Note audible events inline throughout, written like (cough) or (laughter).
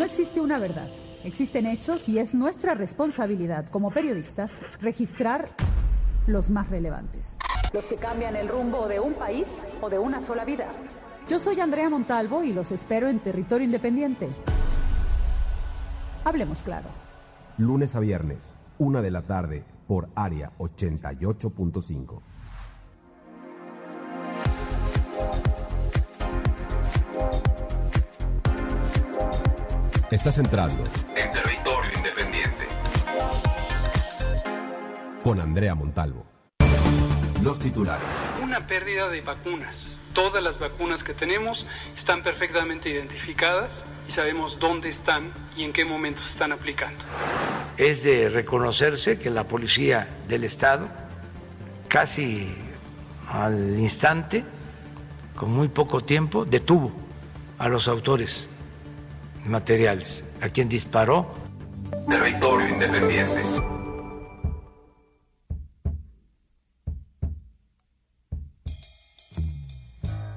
No existe una verdad, existen hechos y es nuestra responsabilidad como periodistas registrar los más relevantes. Los que cambian el rumbo de un país o de una sola vida. Yo soy Andrea Montalvo y los espero en Territorio Independiente. Hablemos claro. Lunes a viernes, una de la tarde, por área 88.5. Estás entrando en Territorio Independiente con Andrea Montalvo. Los titulares. Una pérdida de vacunas. Todas las vacunas que tenemos están perfectamente identificadas y sabemos dónde están y en qué momentos se están aplicando. Es de reconocerse que la policía del Estado, casi al instante, con muy poco tiempo, detuvo a los autores materiales, a quien disparó. Territorio Independiente.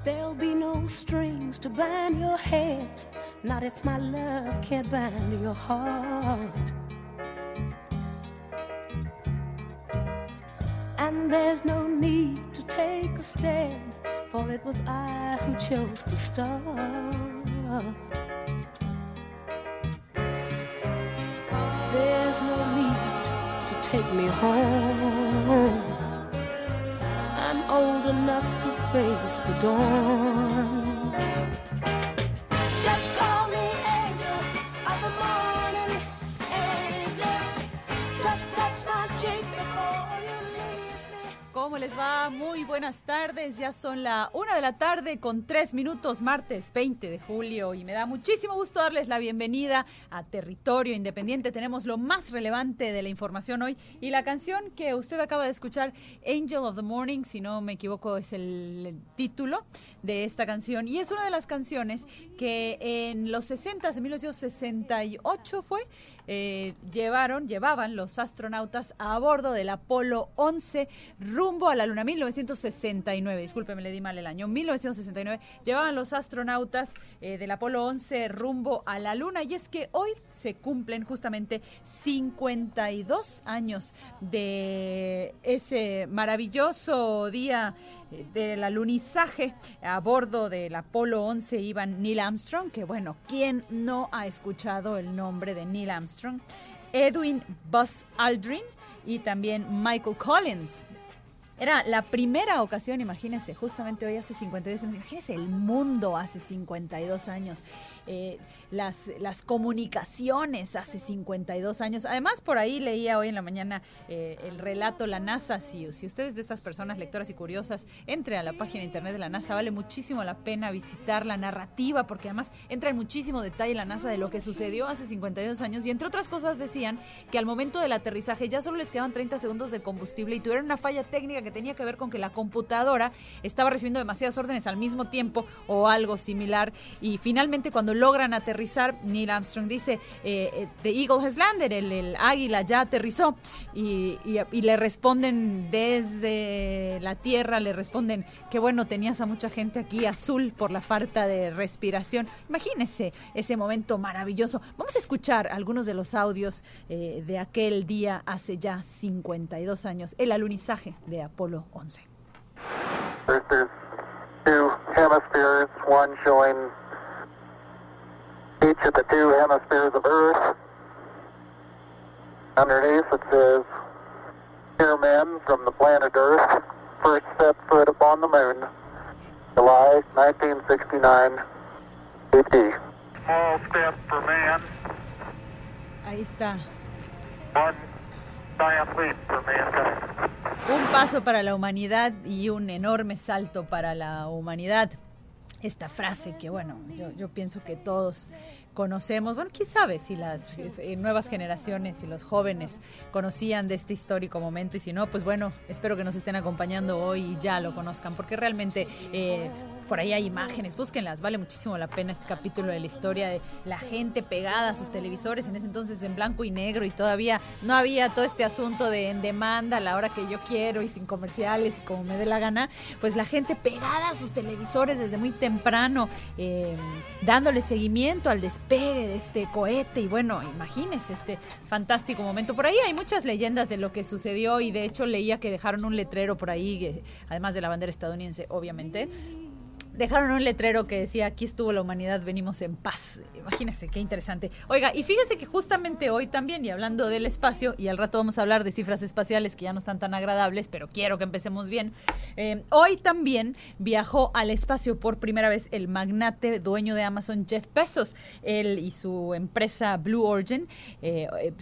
There'll be no strings to bind your hands, not if my love can't bind your heart. And there's no need to take a stand, for it was I who chose to start. There's no need to take me home. I'm old enough to face the dawn. ¿Cómo les va? Muy buenas tardes. Ya son la una de la tarde con tres minutos, martes 20 de julio. Y me da muchísimo gusto darles la bienvenida a Territorio Independiente. Tenemos lo más relevante de la información hoy. Y la canción que usted acaba de escuchar, Angel of the Morning, si no me equivoco, es el, título de esta canción. Y es una de las canciones que en los 60, en 1968 fue, eh, llevaron, llevaban los astronautas a bordo del Apolo 11 rumbo a la Luna 1969. Discúlpeme, le di mal el año. 1969 llevaban los astronautas eh, del Apolo 11 rumbo a la Luna y es que hoy se cumplen justamente 52 años de ese maravilloso día eh, del alunizaje a bordo del Apolo 11 iban Neil Armstrong, que bueno, ¿quién no ha escuchado el nombre de Neil Armstrong? Edwin Buzz Aldrin y también Michael Collins. Era la primera ocasión, imagínense, justamente hoy hace 52 años, imagínense el mundo hace 52 años, eh, las, las comunicaciones hace 52 años. Además, por ahí leía hoy en la mañana eh, el relato La NASA, si, si ustedes de estas personas lectoras y curiosas, entre a la página de internet de la NASA, vale muchísimo la pena visitar la narrativa, porque además entra en muchísimo detalle la NASA de lo que sucedió hace 52 años y entre otras cosas decían que al momento del aterrizaje ya solo les quedaban 30 segundos de combustible y tuvieron una falla técnica que tenía que ver con que la computadora estaba recibiendo demasiadas órdenes al mismo tiempo o algo similar. Y finalmente cuando logran aterrizar, Neil Armstrong dice, eh, eh, The Eagle has landed, el, águila ya aterrizó. Y, le responden desde la Tierra, le responden, que bueno, tenías a mucha gente aquí azul por la falta de respiración. Imagínense ese momento maravilloso. Vamos a escuchar algunos de los audios eh, de aquel día hace ya 52 años, el alunizaje de 11. There's, there's two hemispheres, one showing each of the two hemispheres of Earth. Underneath it says, Here men from the planet Earth first set foot upon the moon, July 1969 AD. Small step for man, Ahí está. one Un paso para la humanidad y un enorme salto para la humanidad. Esta frase que, bueno, yo, pienso que todos conocemos, bueno, quién sabe si las eh, nuevas generaciones y los jóvenes conocían de este histórico momento y si no, pues bueno, espero que nos estén acompañando hoy y ya lo conozcan, porque realmente eh, Por ahí hay imágenes, búsquenlas, vale muchísimo la pena este capítulo de la historia de la gente pegada a sus televisores, en ese entonces en blanco y negro y todavía no había todo este asunto de en demanda a la hora que yo quiero y sin comerciales y como me dé la gana, pues la gente pegada a sus televisores desde muy temprano, eh, dándole seguimiento al despegue de este cohete y bueno, imagínense este fantástico momento. Por ahí hay muchas leyendas de lo que sucedió y de hecho leía que dejaron un letrero por ahí, eh, además de la bandera estadounidense, obviamente dejaron un letrero que decía aquí estuvo la humanidad, venimos en paz. Imagínense, qué interesante. Oiga, y fíjese que justamente hoy también, y hablando del espacio, y al rato vamos a hablar de cifras espaciales que ya no están tan agradables, pero quiero que empecemos bien. Eh, hoy también viajó al espacio por primera vez el magnate dueño de Amazon, Jeff Bezos. Él y su empresa Blue Origin eh, eh,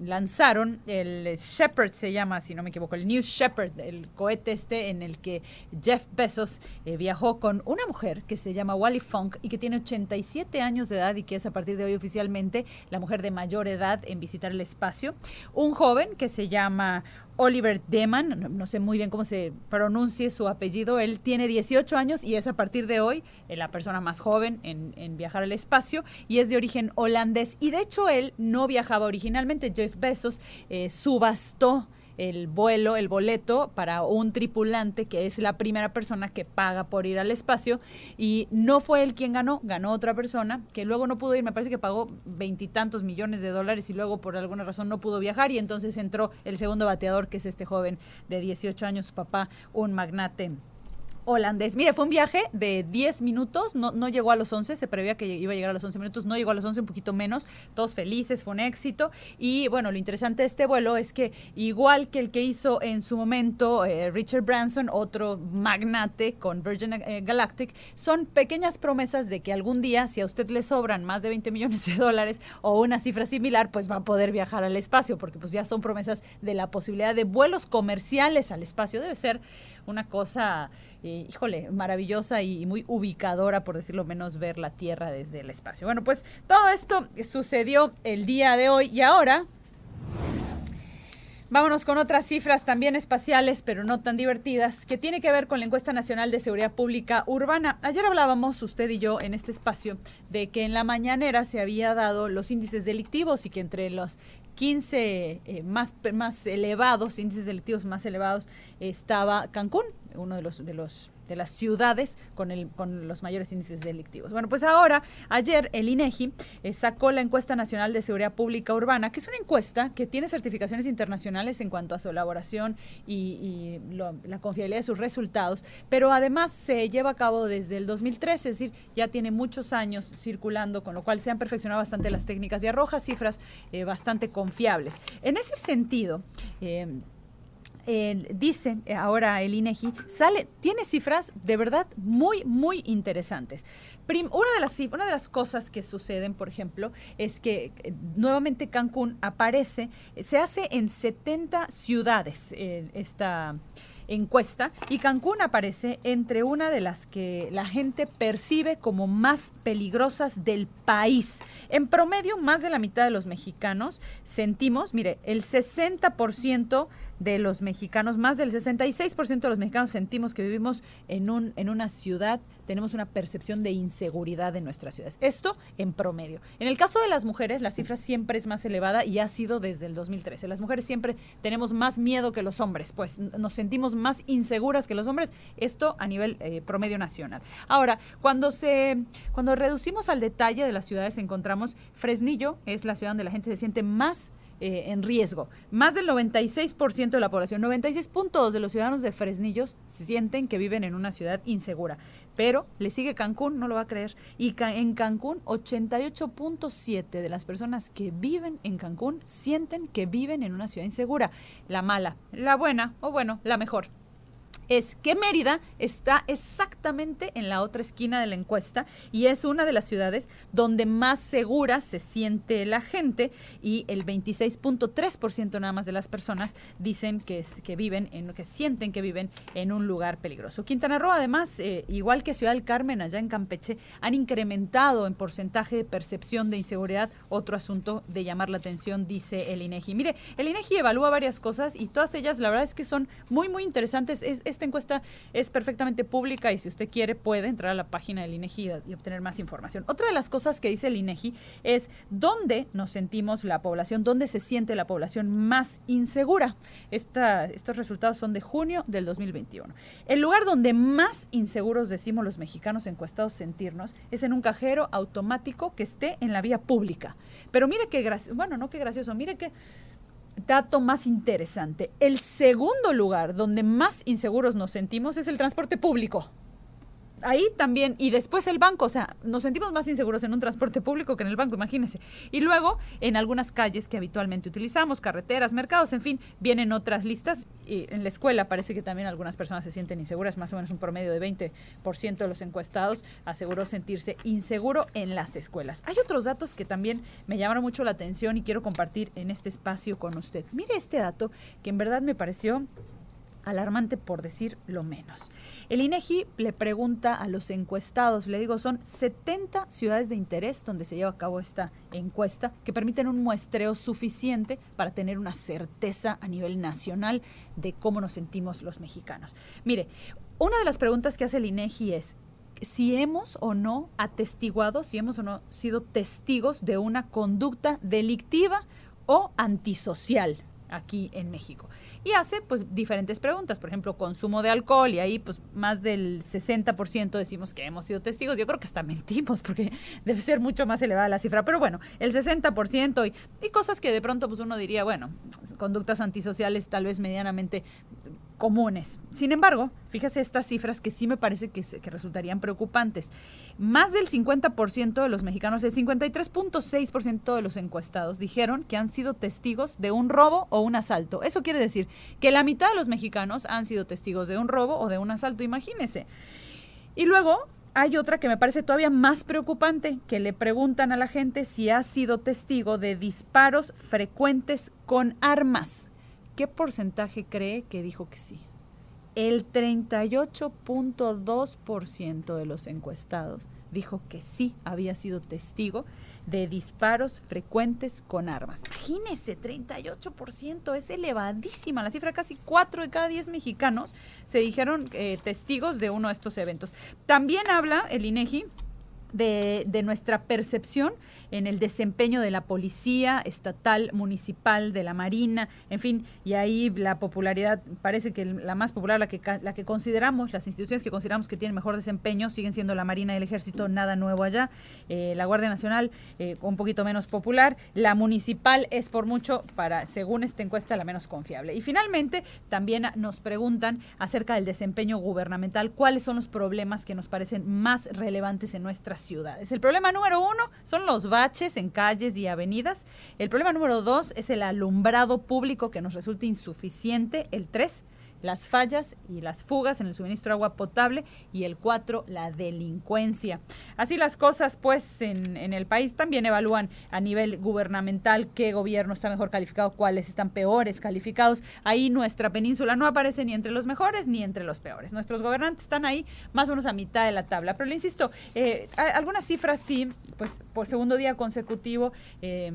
lanzaron el Shepard, se llama, si no me equivoco, el New Shepard, el cohete este en el que Jeff Bezos viajó con una mujer que se llama Wally Funk y que tiene 87 años de edad y que es a partir de hoy oficialmente la mujer de mayor edad en visitar el espacio. Un joven que se llama Oliver Deman, no, sé muy bien cómo se pronuncie su apellido, él tiene 18 años y es a partir de hoy eh, la persona más joven en, viajar al espacio y es de origen holandés. Y de hecho él no viajaba originalmente, Jeff Bezos eh, subastó el vuelo, el boleto para un tripulante que es la primera persona que paga por ir al espacio. Y no fue él quien ganó, ganó otra persona que luego no pudo ir, me parece que pagó veintitantos millones de dólares y luego por alguna razón no pudo viajar. Y entonces entró el segundo bateador que es este joven de 18 años, su papá, un magnate holandés. Mire, fue un viaje de 10 minutos, no, no llegó a los 11, se preveía que iba a llegar a los 11 minutos, no llegó a los 11, un poquito menos, todos felices, fue un éxito. Y bueno, lo interesante de este vuelo es que igual que el que hizo en su momento eh, Richard Branson, otro magnate con Virgin eh, Galactic, son pequeñas promesas de que algún día, si a usted le sobran más de 20 millones de dólares o una cifra similar, pues va a poder viajar al espacio, porque pues ya son promesas de la posibilidad de vuelos comerciales al espacio. Debe ser una cosa híjole, maravillosa y muy ubicadora, por decirlo menos, ver la Tierra desde el espacio. Bueno, pues todo esto sucedió el día de hoy y ahora... Vámonos con otras cifras también espaciales, pero no tan divertidas, que tiene que ver con la encuesta nacional de seguridad pública urbana. Ayer hablábamos, usted y yo, en este espacio, de que en la mañanera se había dado los índices delictivos y que entre los 15 eh, más, más elevados, índices delictivos más elevados, estaba Cancún, uno de los, de los de las ciudades con, el, con los mayores índices delictivos. Bueno, pues ahora, ayer el INEGI eh, sacó la encuesta nacional de seguridad pública urbana, que es una encuesta que tiene certificaciones internacionales en cuanto a su elaboración y, la confiabilidad de sus resultados, pero además se lleva a cabo desde el 2013, es decir, ya tiene muchos años circulando, con lo cual se han perfeccionado bastante las técnicas y arroja cifras eh, bastante confiables. En ese sentido, eh, dice eh, ahora el INEGI, sale, tiene cifras de verdad muy, muy interesantes. una, de las, una de las cosas que suceden, por ejemplo, es que eh, nuevamente Cancún aparece, se hace en 70 ciudades esta encuesta y Cancún aparece entre una de las que la gente percibe como más peligrosas del país. En promedio, más de la mitad de los mexicanos sentimos, mire, el 60% de los mexicanos, más del 66% de los mexicanos sentimos que vivimos en, un, en una ciudad, tenemos una percepción de inseguridad en nuestras ciudades. Esto en promedio. En el caso de las mujeres, la cifra siempre es más elevada y ha sido desde el 2013. Las mujeres siempre tenemos más miedo que los hombres, pues nos sentimos más inseguras que los hombres, esto a nivel eh, promedio nacional. Ahora, cuando, se, cuando reducimos al detalle de las ciudades, encontramos Fresnillo, es la ciudad donde la gente se siente más eh, en riesgo. Más del 96% de la población, 96.2 de los ciudadanos de Fresnillos sienten que viven en una ciudad insegura. Pero le sigue Cancún, no lo va a creer. Y en Cancún, 88.7 de las personas que viven en Cancún sienten que viven en una ciudad insegura. La mala, la buena o bueno, la mejor es que Mérida está exactamente en la otra esquina de la encuesta y es una de las ciudades donde más segura se siente la gente y el 26.3% nada más de las personas dicen que, es, que viven en que sienten que viven en un lugar peligroso. Quintana Roo además, eh, igual que Ciudad del Carmen allá en Campeche, han incrementado en porcentaje de percepción de inseguridad, otro asunto de llamar la atención, dice el INEGI. Mire, el INEGI evalúa varias cosas y todas ellas la verdad es que son muy muy interesantes. Es, esta encuesta es perfectamente pública y si usted quiere puede entrar a la página del INEGI y obtener más información. Otra de las cosas que dice el INEGI es dónde nos sentimos la población, dónde se siente la población más insegura. Estos resultados son de junio del 2021. El lugar donde más inseguros decimos los mexicanos encuestados sentirnos es en un cajero automático que esté en la vía pública. Pero mire qué gracioso, bueno, no qué gracioso, mire qué dato más interesante. El segundo lugar donde más inseguros nos sentimos es el transporte público ahí también, y después el banco, o sea, nos sentimos más inseguros en un transporte público que en el banco, imagínense. Y luego, en algunas calles que habitualmente utilizamos, carreteras, mercados, en fin, vienen otras listas. Y en la escuela parece que también algunas personas se sienten inseguras, más o menos un promedio de 20% de los encuestados aseguró sentirse inseguro en las escuelas. Hay otros datos que también me llamaron mucho la atención y quiero compartir en este espacio con usted. Mire este dato que en verdad me pareció alarmante por decir lo menos. El INEGI le pregunta a los encuestados, le digo, son 70 ciudades de interés donde se lleva a cabo esta encuesta que permiten un muestreo suficiente para tener una certeza a nivel nacional de cómo nos sentimos los mexicanos. Mire, una de las preguntas que hace el INEGI es si hemos o no atestiguado, si hemos o no sido testigos de una conducta delictiva o antisocial aquí en México. Y hace pues diferentes preguntas, por ejemplo, consumo de alcohol y ahí pues más del 60% decimos que hemos sido testigos. Yo creo que hasta mentimos porque (laughs) debe ser mucho más elevada la cifra, pero bueno, el 60% y, y cosas que de pronto pues uno diría, bueno, conductas antisociales tal vez medianamente comunes. Sin embargo, fíjese estas cifras que sí me parece que, resultarían preocupantes. Más del 50% de los mexicanos, el 53.6% de los encuestados dijeron que han sido testigos de un robo o un asalto. Eso quiere decir que la mitad de los mexicanos han sido testigos de un robo o de un asalto, imagínese. Y luego hay otra que me parece todavía más preocupante, que le preguntan a la gente si ha sido testigo de disparos frecuentes con armas. ¿Qué porcentaje cree que dijo que sí? El 38.2% de los encuestados dijo que sí había sido testigo de disparos frecuentes con armas. Imagínese, 38%, es elevadísima la cifra. Casi 4 de cada 10 mexicanos se dijeron eh, testigos de uno de estos eventos. También habla el INEGI de, nuestra percepción en el desempeño de la policía estatal, municipal, de la Marina, en fin, y ahí la popularidad, parece que la más popular, la que, la que consideramos, las instituciones que consideramos que tienen mejor desempeño, siguen siendo la Marina y el Ejército, nada nuevo allá, eh, la Guardia Nacional eh, un poquito menos popular, la municipal es por mucho, para según esta encuesta, la menos confiable. Y finalmente, también nos preguntan acerca del desempeño gubernamental, cuáles son los problemas que nos parecen más relevantes en nuestras ciudades. El problema número uno son los baches en calles y avenidas. El problema número dos es el alumbrado público que nos resulta insuficiente. El tres, las fallas y las fugas en el suministro de agua potable y el cuatro, la delincuencia. Así las cosas, pues en, el país también evalúan a nivel gubernamental qué gobierno está mejor calificado, cuáles están peores calificados. Ahí nuestra península no aparece ni entre los mejores ni entre los peores. Nuestros gobernantes están ahí más o menos a mitad de la tabla. Pero le insisto, eh, algunas cifras sí, pues por segundo día consecutivo. Eh,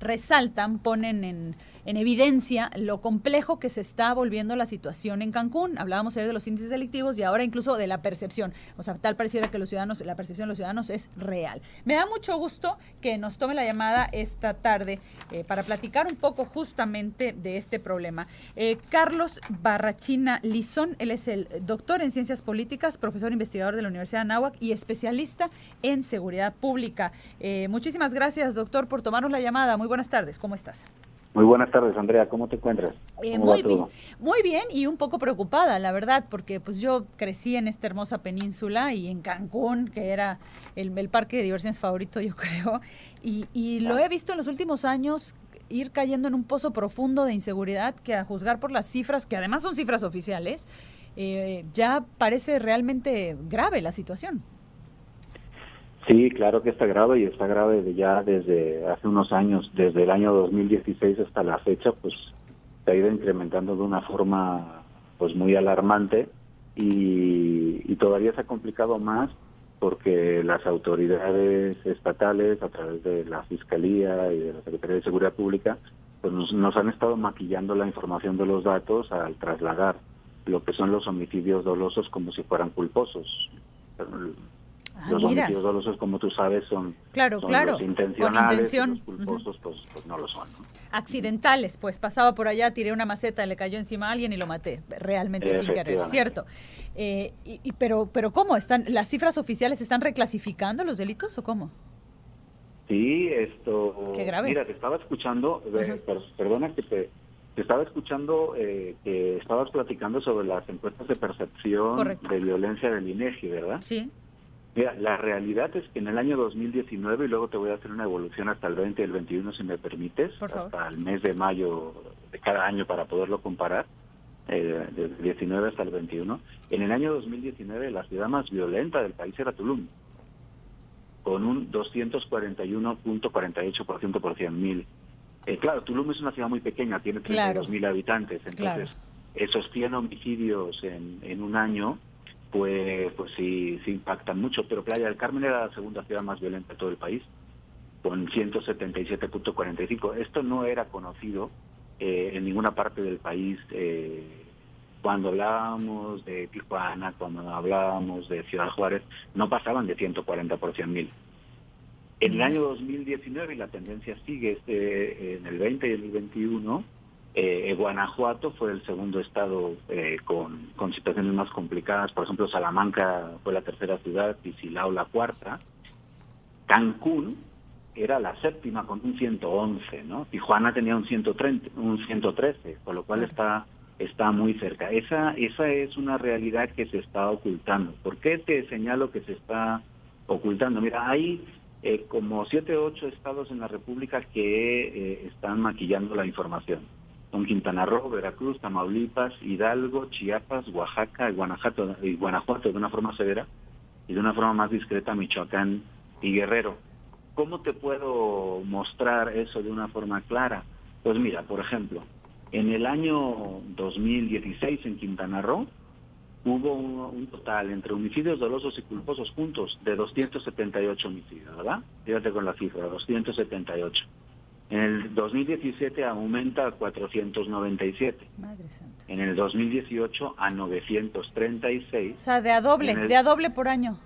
resaltan, ponen en, en, evidencia lo complejo que se está volviendo la situación en Cancún. Hablábamos ayer de los índices delictivos y ahora incluso de la percepción. O sea, tal pareciera que los ciudadanos, la percepción de los ciudadanos es real. Me da mucho gusto que nos tome la llamada esta tarde eh, para platicar un poco justamente de este problema. Eh, Carlos Barrachina Lizón, él es el doctor en ciencias políticas, profesor investigador de la Universidad de Anáhuac y especialista en seguridad pública. Eh, muchísimas gracias, doctor, por tomarnos la llamada. Muy buenas tardes, ¿cómo estás? Muy buenas tardes, Andrea. ¿Cómo te encuentras? Eh, muy bien, muy bien y un poco preocupada, la verdad, porque pues yo crecí en esta hermosa península y en Cancún, que era el, el parque de diversiones favorito, yo (laughs) creo, y, y lo he visto en los últimos años ir cayendo en un pozo profundo de inseguridad que a juzgar por las cifras, que además son cifras oficiales, eh, ya parece realmente grave la situación. Sí, claro que está grave y está grave ya desde hace unos años, desde el año 2016 hasta la fecha, pues se ha ido incrementando de una forma pues muy alarmante y, y todavía se ha complicado más porque las autoridades estatales a través de la Fiscalía y de la Secretaría de Seguridad Pública pues nos, nos han estado maquillando la información de los datos al trasladar lo que son los homicidios dolosos como si fueran culposos. Ah, los mira. homicidios dolosos, como tú sabes, son, Claro, son claro, los con intencionales, y intención. los culposos pues, pues no lo son. ¿no? Accidentales, pues pasaba por allá, tiré una maceta, le cayó encima a alguien y lo maté, realmente sin querer. ¿cierto? Eh, y, y- pero, pero ¿cómo? ¿Están, ¿Las cifras oficiales están reclasificando los delitos o cómo? Sí, esto. Qué grave. Mira, te estaba escuchando, eh, perdona que te, te estaba escuchando eh, que estabas platicando sobre las encuestas de percepción Correcto. de violencia del INEGI, ¿verdad? Sí. Mira, la realidad es que en el año 2019, y luego te voy a hacer una evolución hasta el 20 y el 21, si me permites, Por favor. hasta el mes de mayo de cada año para poderlo comparar, eh, del 19 hasta el 21. En el año 2019, la ciudad más violenta del país era Tulum, con un 241.48% por 100 mil. Eh, claro, Tulum es una ciudad muy pequeña, tiene Claro. 32 mil habitantes, entonces Claro. esos 100 homicidios en, en un año, pues, pues sí, sí impactan mucho. Pero Playa del Carmen era la segunda ciudad más violenta de todo el país, con 177.45. Esto no era conocido eh, en ninguna parte del país eh, cuando hablábamos de Tijuana, cuando hablábamos de Ciudad Juárez, no pasaban de 140 por 100 mil. En el año 2019, y la tendencia sigue este, en el 20 y el 21, eh, Guanajuato fue el segundo estado eh, con, con situaciones más complicadas. Por ejemplo, Salamanca fue la tercera ciudad y Silao la cuarta. Cancún era la séptima con un 111, ¿no? Tijuana tenía un 130, un 113, con lo cual está está muy cerca. Esa esa es una realidad que se está ocultando. ¿Por qué te señalo que se está ocultando? Mira, hay eh, como siete o ocho estados en la República que eh, están maquillando la información. Son Quintana Roo, Veracruz, Tamaulipas, Hidalgo, Chiapas, Oaxaca y Guanajuato, y Guanajuato de una forma severa y de una forma más discreta Michoacán y Guerrero. ¿Cómo te puedo mostrar eso de una forma clara? Pues mira, por ejemplo, en el año 2016 en Quintana Roo hubo un, un total entre homicidios dolosos y culposos juntos de 278 homicidios, ¿verdad? Fíjate con la cifra, 278. En el 2017 aumenta a 497. Madre santa. En el 2018 a 936. O sea, de a doble, el- de a doble por año.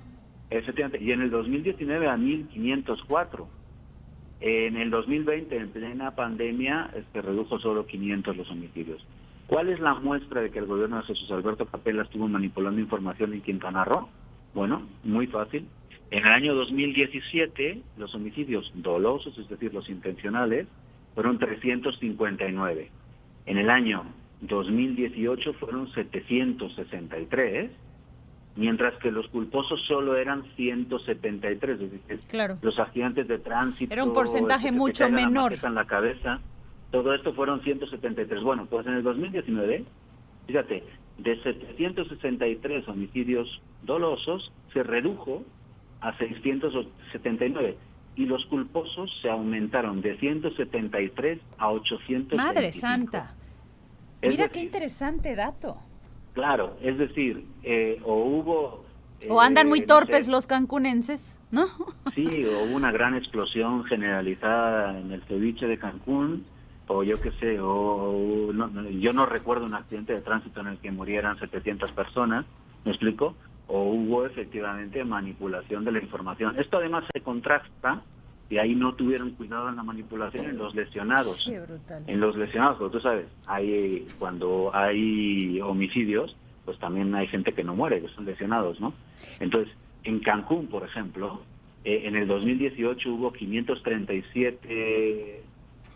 Efectivamente, y en el 2019 a 1504. En el 2020, en plena pandemia, se redujo solo 500 los homicidios. ¿Cuál es la muestra de que el gobierno de Jesús Alberto Capella estuvo manipulando información en Quintana Roo? Bueno, muy fácil. En el año 2017, los homicidios dolosos, es decir, los intencionales, fueron 359. En el año 2018 fueron 763 mientras que los culposos solo eran 173, es decir, Claro. los accidentes de tránsito. Era un porcentaje que mucho la menor. maqueta en la cabeza, todo esto fueron 173. Bueno, pues en el 2019, fíjate, de 763 homicidios dolosos se redujo a 679 y los culposos se aumentaron de 173 a 800. Madre santa. Es Mira decir, qué interesante dato. Claro, es decir, eh, o hubo... O andan eh, muy no torpes sé, los cancunenses, ¿no? (laughs) Sí, o hubo una gran explosión generalizada en el ceviche de Cancún, o yo qué sé, o no- no, yo no recuerdo un accidente de tránsito en el que murieran 700 personas, ¿me explico? O hubo efectivamente manipulación de la información. Esto además se contrasta, y ahí no tuvieron cuidado en la manipulación en los lesionados. Qué brutal. En los lesionados, porque tú sabes, hay cuando hay homicidios, pues también hay gente que no muere, que son lesionados, ¿no? Entonces, en Cancún, por ejemplo, eh, en el 2018 hubo 537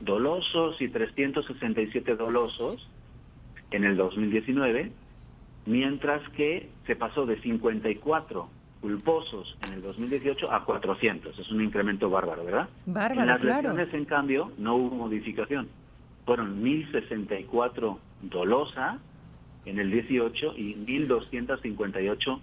dolosos y 367 dolosos en el 2019, mientras que se pasó de 54 culposos en el 2018 a 400. Es un incremento bárbaro, ¿verdad? Bárbaro, en las claro. lesiones, en cambio, no hubo modificación. Fueron 1.064 dolosa en el 18 y 1.258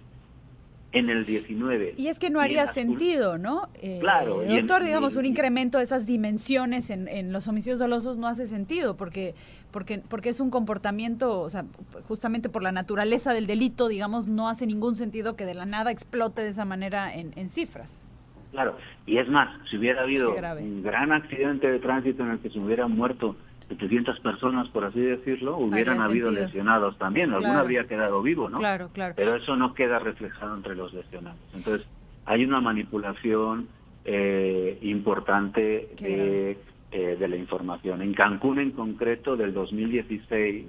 en el 19. Y es que no haría sentido, ¿no? Eh, Claro, en- doctor, digamos, un incremento de esas dimensiones en, en los homicidios dolosos no hace sentido, porque, porque, porque es un comportamiento, o sea, justamente por la naturaleza del delito, digamos, no hace ningún sentido que de la nada explote de esa manera en, en cifras. Claro, y es más, si hubiera habido un gran accidente de tránsito en el que se hubieran muerto 700 personas, por así decirlo, hubieran habido sentido. lesionados también. Alguno Claro. habría quedado vivo, ¿no? Claro, claro. Pero eso no queda reflejado entre los lesionados. Entonces, hay una manipulación eh, importante de, eh, de la información. En Cancún, en concreto, del 2016,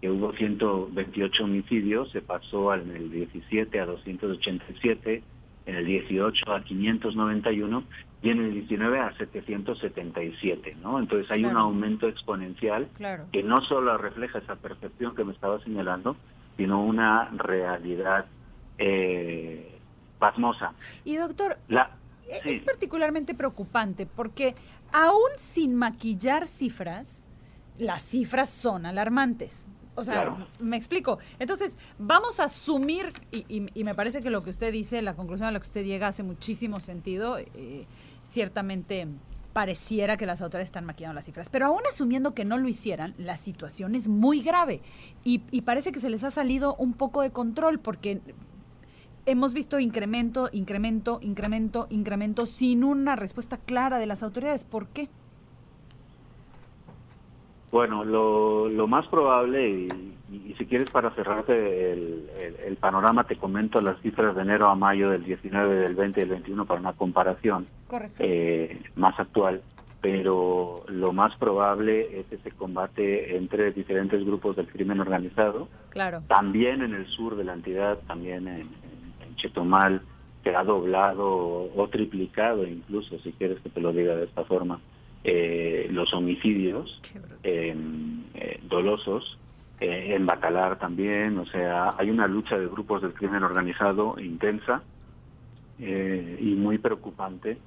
que hubo 128 homicidios, se pasó en el 17 a 287, en el 18 a 591 y en el 19 a 777, ¿no? Entonces hay un aumento exponencial Claro. que no solo refleja esa percepción que me estaba señalando, sino una realidad eh, pasmosa. Y doctor, La, e- sí. es particularmente preocupante porque aún sin maquillar cifras, las cifras son alarmantes. O sea, Claro. me explico. Entonces, vamos a asumir, y, y- y me parece que lo que usted dice, la conclusión a la que usted llega hace muchísimo sentido. eh, ciertamente pareciera que las autoridades están maquillando las cifras. Pero aún asumiendo que no lo hicieran, la situación es muy grave. Y, y parece que se les ha salido un poco de control porque hemos visto incremento, incremento, incremento, incremento sin una respuesta clara de las autoridades. ¿Por qué? Bueno, lo, lo más probable, y, y si quieres para cerrarte el, el- el panorama, te comento las cifras de enero a mayo del 19, del 20 y del 21 para una comparación eh, más actual. Pero lo más probable es ese combate entre diferentes grupos del crimen organizado, Claro. también en el sur de la entidad, también en, en- en Chetumal, que ha doblado o, o triplicado incluso, si quieres que te lo diga de esta forma, eh, los homicidios bruto. eh, dolosos, eh, en Bacalar también, o sea, hay una lucha de grupos del crimen organizado intensa eh, y muy preocupante,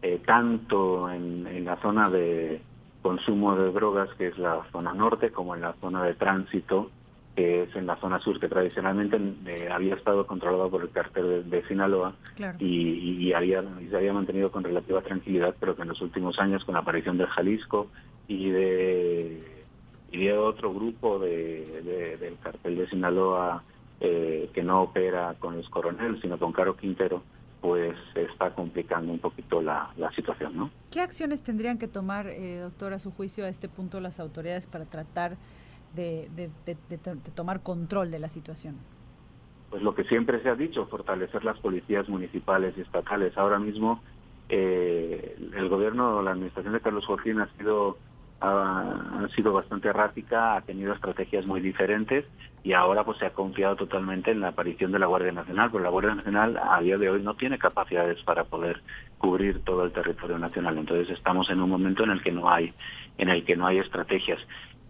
eh, tanto en, en la zona de consumo de drogas, que es la zona norte, como en la zona de tránsito, que es en la zona sur, que tradicionalmente eh, había estado controlado por el cártel de, de Sinaloa Claro. y, había, y se había mantenido con relativa tranquilidad, pero que en los últimos años, con la aparición del Jalisco y de, y de otro grupo de, de- del cartel de Sinaloa eh, que no opera con los coroneles, sino con Caro Quintero, pues está complicando un poquito la, la situación, ¿no? ¿Qué acciones tendrían que tomar, eh, doctor, a su juicio, a este punto las autoridades para tratar de, de- de- de to- de tomar control de la situación? pues lo que siempre se ha dicho, fortalecer las policías municipales y estatales. Ahora mismo eh, el gobierno, la administración de Carlos Joaquín ha sido ha, ha sido bastante errática, ha tenido estrategias muy diferentes y ahora pues se ha confiado totalmente en la aparición de la Guardia Nacional, pero la Guardia Nacional a día de hoy no tiene capacidades para poder cubrir todo el territorio nacional. Entonces estamos en un momento en el que no hay en el que no hay estrategias.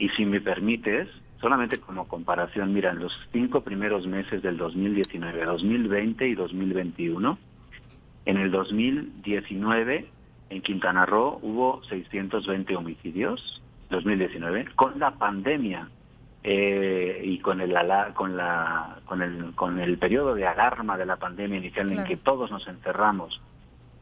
Y si me permites, solamente como comparación, mira, en los cinco primeros meses del 2019, 2020 y 2021, en el 2019 en Quintana Roo hubo 620 homicidios, 2019, con la pandemia eh, y con el con la con el con el periodo de alarma de la pandemia inicial en que todos nos encerramos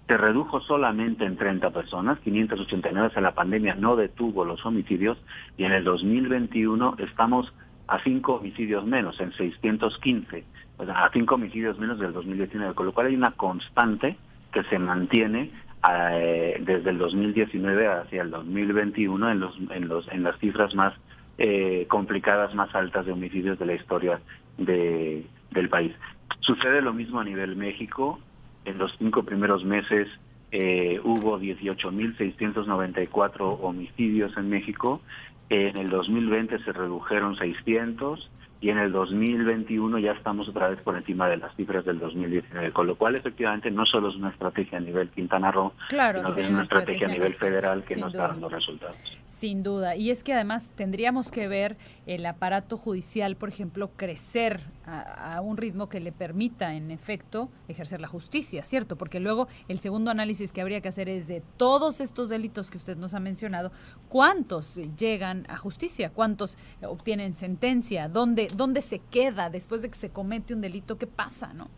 se redujo solamente en 30 personas, 589, o sea, la pandemia no detuvo los homicidios y en el 2021 estamos a cinco homicidios menos, en 615, o sea, a cinco homicidios menos del 2019, con lo cual hay una constante que se mantiene eh, desde el 2019 hacia el 2021 en, los, en, los, en las cifras más eh, complicadas, más altas de homicidios de la historia de, del país. Sucede lo mismo a nivel México, en los cinco primeros meses eh, hubo 18.694 homicidios en México. En el 2020 se redujeron 600 y en el 2021 ya estamos otra vez por encima de las cifras del 2019, con lo cual efectivamente no solo es una estrategia a nivel Quintana Roo, Claro, sino que es una estrategia a nivel federal que sin no duda. está dando resultados. Sin duda. Y es que además tendríamos que ver el aparato judicial, por ejemplo, crecer a, a un ritmo que le permita, en efecto, ejercer la justicia, ¿cierto? Porque luego el segundo análisis que habría que hacer es de todos estos delitos que usted nos ha mencionado, ¿cuántos llegan a justicia? ¿Cuántos obtienen sentencia? ¿Dónde, dónde se queda después de que se comete un delito? ¿Qué pasa, no?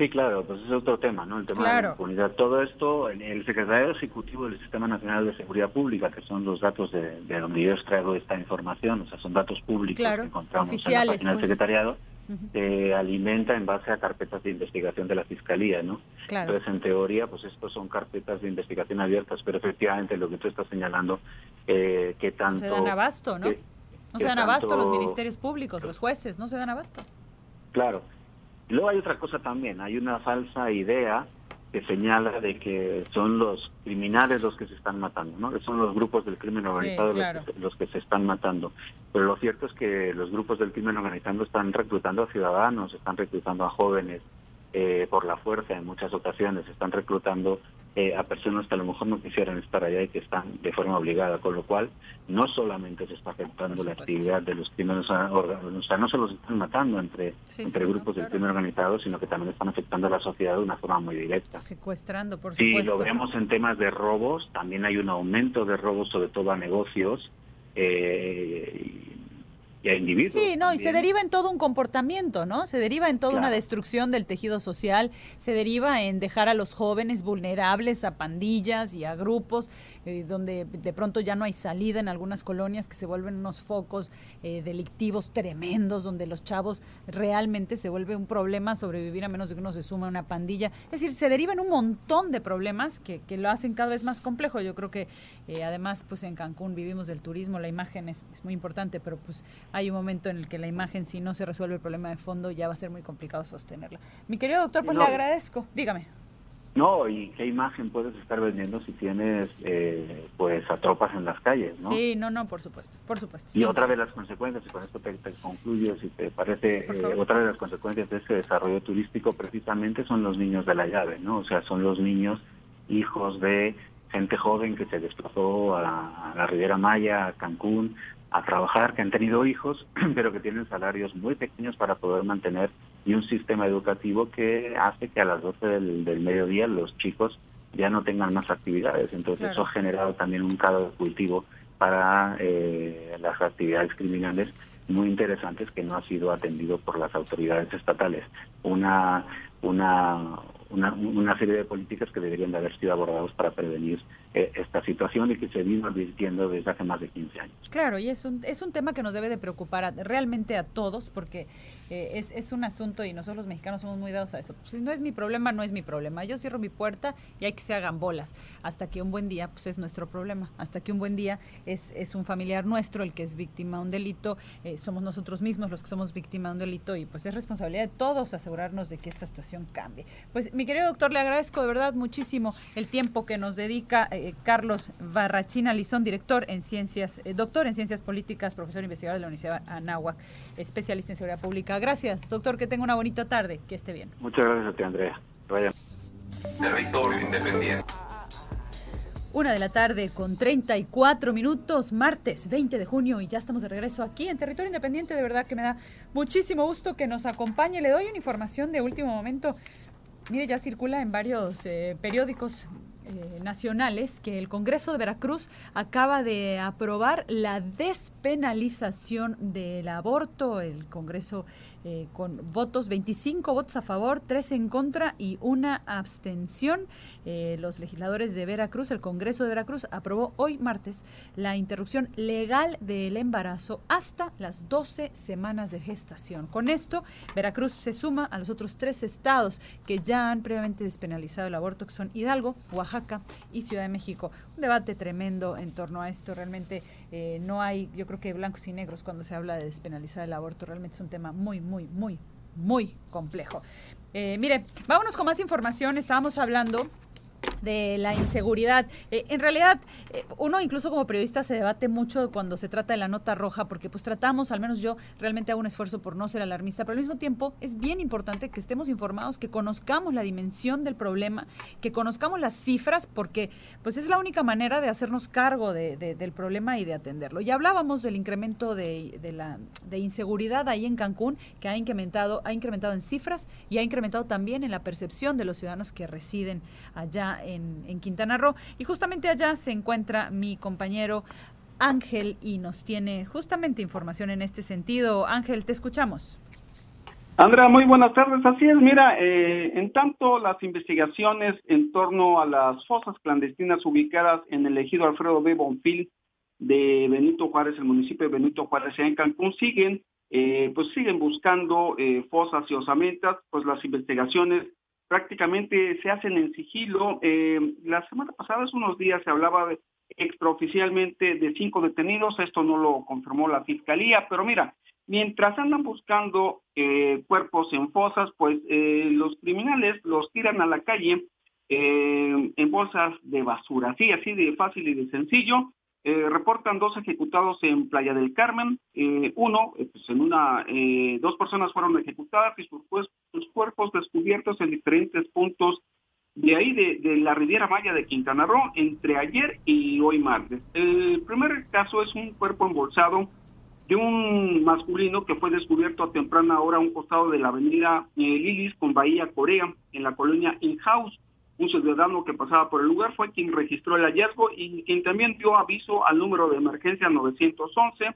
Sí, claro, pues es otro tema, ¿no? El tema de Claro. la impunidad. Todo esto, el, secretario ejecutivo del Sistema Nacional de Seguridad Pública, que son los datos de, de donde yo extraigo esta información, o sea, son datos públicos Claro, que encontramos oficiales, en la página pues. del secretariado, se alimenta en base a carpetas de investigación de la Fiscalía, ¿no? Entonces, en teoría, pues estos son carpetas de investigación abiertas, pero efectivamente lo que tú estás señalando, eh, que tanto... No se dan abasto, ¿no? No se dan abasto los ministerios públicos, los jueces, no se dan abasto. Claro. Luego hay otra cosa también, hay una falsa idea que señala de que son los criminales los que se están matando, ¿no? son los grupos del crimen organizado los, que, se están matando. Pero lo cierto es que los grupos del crimen organizado están reclutando a ciudadanos, están reclutando a jóvenes eh, por la fuerza en muchas ocasiones, están reclutando eh, a personas que a lo mejor no quisieran estar allá y que están de forma obligada, con lo cual no solamente se está afectando la actividad de los crímenes organizados, o sea, no se los están matando entre, entre grupos del crimen organizado, sino que también están afectando a la sociedad de una forma muy directa. Secuestrando, por supuesto. Si lo vemos en temas de robos, también hay un aumento de robos, sobre todo a negocios, eh, Sí, no, y se deriva en todo un comportamiento, ¿no? Se deriva en toda una destrucción del tejido social, se deriva en dejar a los jóvenes vulnerables a pandillas y a grupos, eh, donde de pronto ya no hay salida en algunas colonias que se vuelven unos focos eh, delictivos tremendos, donde los chavos realmente se vuelve un problema sobrevivir a menos de que uno se suma a una pandilla. Es decir, se derivan un montón de problemas que, que lo hacen cada vez más complejo. Yo creo que eh, además, pues en Cancún vivimos del turismo, la imagen es, es muy importante, pero pues hay un momento en el que la imagen, si no se resuelve el problema de fondo, ya va a ser muy complicado sostenerla. Mi querido doctor, pues le agradezco. Dígame. No, y qué imagen puedes estar vendiendo si tienes eh, pues a tropas en las calles, ¿no? Sí, no, no, por supuesto, por supuesto. Y otra de las consecuencias, y con esto te, concluyo, si te parece, eh, otra de las consecuencias de ese desarrollo turístico precisamente son los niños de la llave, ¿no? O sea, son los niños hijos de gente joven que se desplazó a, a la Riviera Maya, a Cancún, a trabajar, que han tenido hijos, (clears throat) pero que tienen salarios muy pequeños para poder mantener y un sistema educativo que hace que a las 12 del, mediodía los chicos ya no tengan más actividades. Entonces eso ha generado también un caldo de cultivo para eh, las actividades criminales muy interesantes que no ha sido atendido por las autoridades estatales. Una, una, una, una serie de políticas que deberían de haber sido abordados para prevenir esta situación y que se vino advirtiendo desde hace más de 15 años. Claro, y es un, es un tema que nos debe de preocupar realmente a todos porque eh, es, es, un asunto y nosotros los mexicanos somos muy dados a eso. Si no es mi problema, no es mi problema. Yo cierro mi puerta y hay que se hagan bolas. Hasta que un buen día, pues es nuestro problema. Hasta que un buen día es, es un familiar nuestro el que es víctima de un delito. Eh, somos nosotros mismos los que somos víctima de un delito y pues es responsabilidad de todos asegurarnos de que esta situación cambie. Pues mi querido doctor, le agradezco de verdad muchísimo el tiempo que nos dedica. Eh, Carlos Barrachina Lizón, director en ciencias, eh, doctor en ciencias políticas, profesor investigador de la Universidad Anáhuac, especialista en seguridad pública. Gracias, doctor, que tenga una bonita tarde, que esté bien. Muchas gracias a ti, Andrea. Vaya. Territorio Independiente. Una de la tarde con 34 minutos, martes 20 de junio y ya estamos de regreso aquí en Territorio Independiente. De verdad que me da muchísimo gusto que nos acompañe. Le doy una información de último momento. Mire, ya circula en varios eh, periódicos eh, nacionales que el Congreso de Veracruz acaba de aprobar la despenalización del aborto. El Congreso eh, con votos, 25 votos a favor, 3 en contra y una abstención. Eh, los legisladores de Veracruz, el Congreso de Veracruz, aprobó hoy martes la interrupción legal del embarazo hasta las 12 semanas de gestación. Con esto, Veracruz se suma a los otros tres estados que ya han previamente despenalizado el aborto, que son Hidalgo, Oaxaca y Ciudad de México. Debate tremendo en torno a esto. Realmente eh, no hay, yo creo que blancos y negros cuando se habla de despenalizar el aborto. Realmente es un tema muy, muy, muy, muy complejo. Eh, mire, vámonos con más información. Estábamos hablando de la inseguridad. Eh, en realidad, eh, uno incluso como periodista se debate mucho cuando se trata de la nota roja, porque pues tratamos, al menos yo realmente hago un esfuerzo por no ser alarmista, pero al mismo tiempo es bien importante que estemos informados, que conozcamos la dimensión del problema, que conozcamos las cifras, porque pues es la única manera de hacernos cargo de, del problema y de atenderlo. Ya hablábamos del incremento de, de, inseguridad ahí en Cancún, que ha incrementado, ha incrementado en cifras y ha incrementado también en la percepción de los ciudadanos que residen allá en, Quintana Roo. Y justamente allá se encuentra mi compañero Ángel y nos tiene justamente información en este sentido. Ángel, te escuchamos. Andrea, muy buenas tardes. Así es, mira, eh, en tanto las investigaciones en torno a las fosas clandestinas ubicadas en el ejido Alfredo B. Bonfil de Benito Juárez, el municipio de Benito Juárez, en Cancún, siguen eh, pues siguen buscando eh, fosas y osamentas, pues las investigaciones prácticamente se hacen en sigilo. Eh, la semana pasada, hace unos días, se hablaba de, extraoficialmente de cinco detenidos, esto no lo confirmó la fiscalía, pero mira, mientras andan buscando cuerpos en fosas, pues los criminales los tiran a la calle en bolsas de basura, así, así de fácil y de sencillo. Eh, reportan dos ejecutados en Playa del Carmen. Eh, uno, eh, pues en una, dos personas fueron ejecutadas y sus, cuerpos descubiertos en diferentes puntos de ahí, de, la Riviera Maya de Quintana Roo, entre ayer y hoy martes. El primer caso es un cuerpo embolsado de un masculino que fue descubierto a temprana hora a un costado de la avenida Lilis con Bahía Corea, en la colonia In-House un ciudadano que pasaba por el lugar fue quien registró el hallazgo y quien también dio aviso al número de emergencia 911.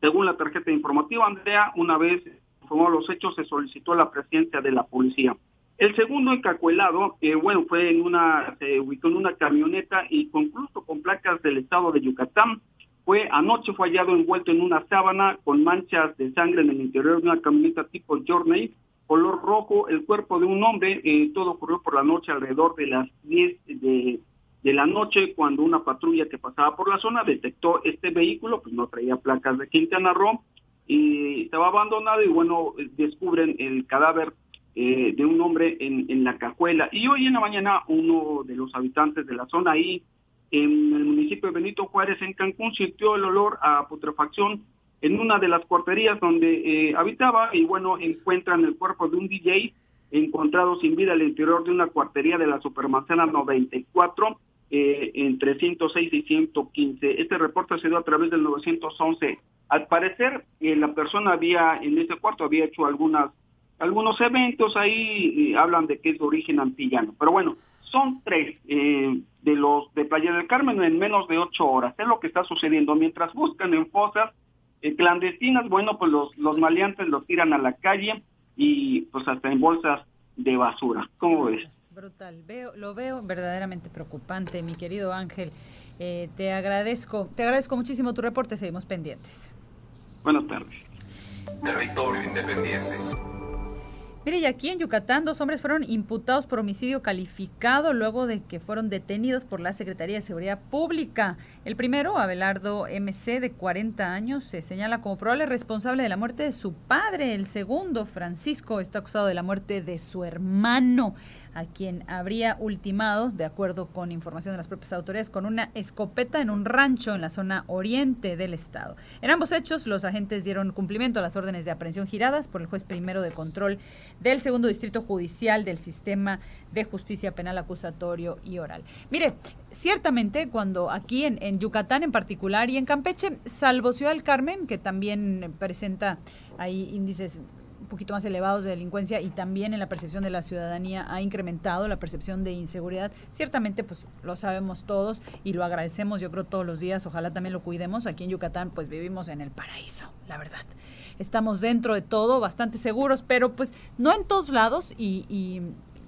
Según la tarjeta informativa, Andrea, una vez informó los hechos, se solicitó la presencia de la policía. El segundo encacuelado, eh, bueno, fue en una, se ubicó en una camioneta y concluso con placas del estado de Yucatán. Fue anoche fue hallado envuelto en una sábana con manchas de sangre en el interior de una camioneta tipo Journey color rojo, el cuerpo de un hombre, eh, todo ocurrió por la noche alrededor de las 10 de, de, la noche cuando una patrulla que pasaba por la zona detectó este vehículo, pues no traía placas de Quintana Roo y estaba abandonado y bueno, descubren el cadáver eh, de un hombre en, en la cajuela. Y hoy en la mañana uno de los habitantes de la zona ahí, en el municipio de Benito Juárez, en Cancún, sintió el olor a putrefacción en una de las cuarterías donde eh, habitaba y bueno, encuentran el cuerpo de un DJ encontrado sin vida al interior de una cuartería de la Supermanzana 94 eh, entre 106 y 115. Este reporte se dio a través del 911. Al parecer, eh, la persona había en ese cuarto había hecho algunas algunos eventos ahí hablan de que es de origen antillano. Pero bueno, son tres de los de Playa del Carmen en menos de ocho horas. Es lo que está sucediendo. Mientras buscan en fosas, eh, clandestinas, bueno, pues los, los maleantes los tiran a la calle y pues hasta en bolsas de basura. ¿Cómo ves? Brutal, veo, lo veo verdaderamente preocupante, mi querido Ángel. Eh, te agradezco, te agradezco muchísimo tu reporte, seguimos pendientes. Buenas tardes. Territorio Independiente. Mire, y aquí en Yucatán dos hombres fueron imputados por homicidio calificado luego de que fueron detenidos por la Secretaría de Seguridad Pública. El primero, Abelardo MC, de 40 años, se señala como probable responsable de la muerte de su padre. El segundo, Francisco, está acusado de la muerte de su hermano a quien habría ultimado, de acuerdo con información de las propias autoridades, con una escopeta en un rancho en la zona oriente del estado. En ambos hechos, los agentes dieron cumplimiento a las órdenes de aprehensión giradas por el juez primero de control del segundo distrito judicial del sistema de justicia penal acusatorio y oral. Mire, ciertamente cuando aquí en, Yucatán en particular y en Campeche, salvo Ciudad del Carmen, que también presenta ahí índices un poquito más elevados de delincuencia y también en la percepción de la ciudadanía ha incrementado la percepción de inseguridad. Ciertamente, pues lo sabemos todos y lo agradecemos, yo creo, todos los días. Ojalá también lo cuidemos. Aquí en Yucatán, pues vivimos en el paraíso, la verdad. Estamos dentro de todo, bastante seguros, pero pues no en todos lados y, y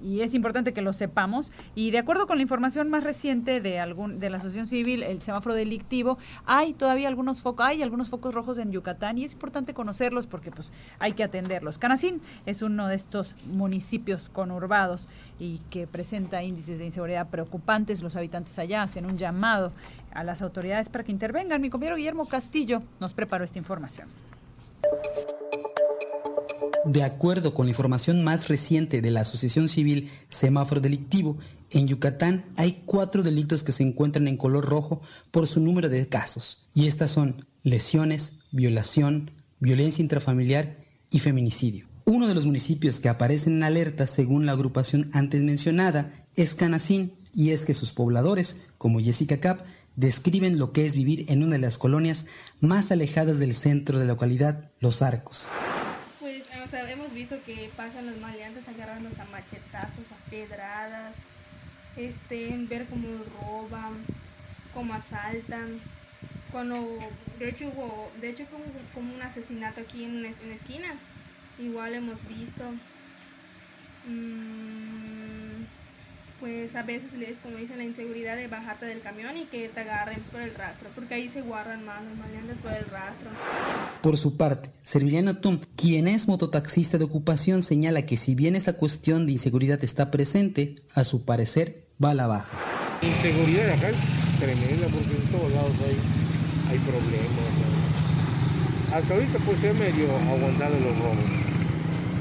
y es importante que lo sepamos. Y de acuerdo con la información más reciente de algún de la Asociación Civil, el semáforo delictivo, hay todavía algunos focos, hay algunos focos rojos en Yucatán y es importante conocerlos porque pues hay que atenderlos. Canacín es uno de estos municipios conurbados y que presenta índices de inseguridad preocupantes. Los habitantes allá hacen un llamado a las autoridades para que intervengan. Mi compañero Guillermo Castillo nos preparó esta información. De acuerdo con la información más reciente de la Asociación Civil Semáforo Delictivo, en Yucatán hay cuatro delitos que se encuentran en color rojo por su número de casos, y estas son lesiones, violación, violencia intrafamiliar y feminicidio. Uno de los municipios que aparecen en alerta según la agrupación antes mencionada es Canacín, y es que sus pobladores, como Jessica Cap, describen lo que es vivir en una de las colonias más alejadas del centro de la localidad, Los Arcos que pasan los maleantes agarrándose a machetazos, a pedradas, este, ver cómo roban, cómo asaltan. Cuando, de hecho hubo, de hecho como, como un asesinato aquí en, en la esquina, igual hemos visto. Mm, pues a veces les, como dicen, la inseguridad de bajarte del camión y que te agarren por el rastro, porque ahí se guardan más los maleantes por el rastro. Por su parte, Serviliano Tom, quien es mototaxista de ocupación, señala que si bien esta cuestión de inseguridad está presente, a su parecer va a la baja. Inseguridad acá es tremenda porque en todos lados hay, hay problemas. ¿no? Hasta ahorita pues se medio aguantado los robos,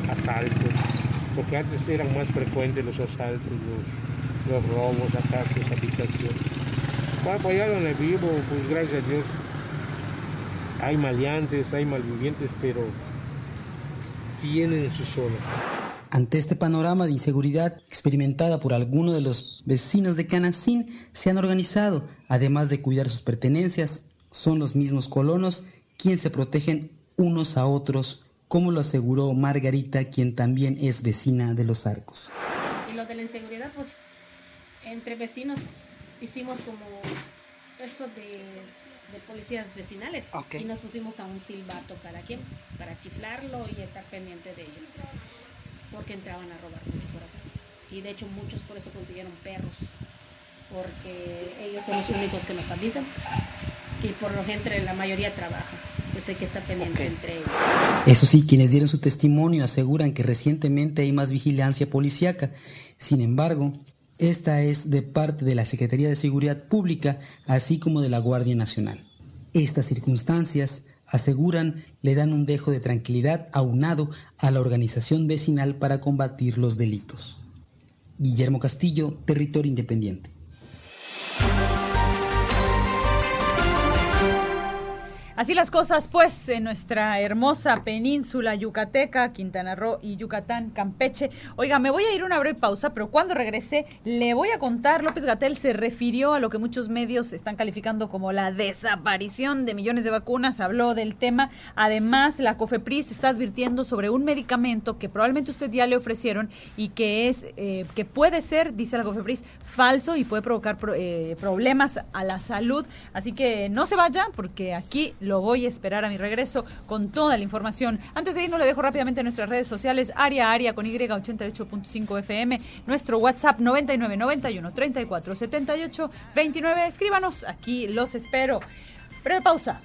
asaltos, porque antes eran más frecuentes los asaltos, los, los robos, ataques, habitaciones. Bueno, allá donde vivo, pues gracias a Dios, hay maleantes, hay malvivientes, pero tienen su zona. Ante este panorama de inseguridad experimentada por algunos de los vecinos de Canacín, se han organizado, además de cuidar sus pertenencias, son los mismos colonos quienes se protegen unos a otros, como lo aseguró Margarita, quien también es vecina de los arcos. Y lo de la inseguridad, pues entre vecinos hicimos como eso de, de policías vecinales Ok. y nos pusimos a un silbato cada quien para chiflarlo y estar pendiente de ellos porque entraban a robar mucho por acá y de hecho muchos por eso consiguieron perros porque ellos son los únicos que nos avisan y por lo general la mayoría trabaja pues hay que estar pendiente entre ellos Eso sí, quienes dieron su testimonio aseguran que recientemente hay más vigilancia policíaca. Sin embargo, esta es de parte de la Secretaría de Seguridad Pública, así como de la Guardia Nacional. Estas circunstancias, aseguran, le dan un dejo de tranquilidad aunado a la organización vecinal para combatir los delitos. Guillermo Castillo, Territorio Independiente. Así las cosas, pues, en nuestra hermosa península yucateca, Quintana Roo y Yucatán, Campeche. Oiga, me voy a ir una breve pausa, pero cuando regrese le voy a contar, López Gatel se refirió a lo que muchos medios están calificando como la desaparición de millones de vacunas, habló del tema. Además, la COFEPRIS está advirtiendo sobre un medicamento que probablemente usted ya le ofrecieron y que es, eh, que puede ser, dice la COFEPRIS, falso y puede provocar pro- eh, problemas a la salud. Así que no se vaya, porque aquí lo voy a esperar a mi regreso con toda la información. Antes de irnos, le dejo rápidamente nuestras redes sociales, Aria Aria con Y 88.5 FM, nuestro WhatsApp 99 91 34 78 29. Escríbanos, aquí los espero. Breve pausa.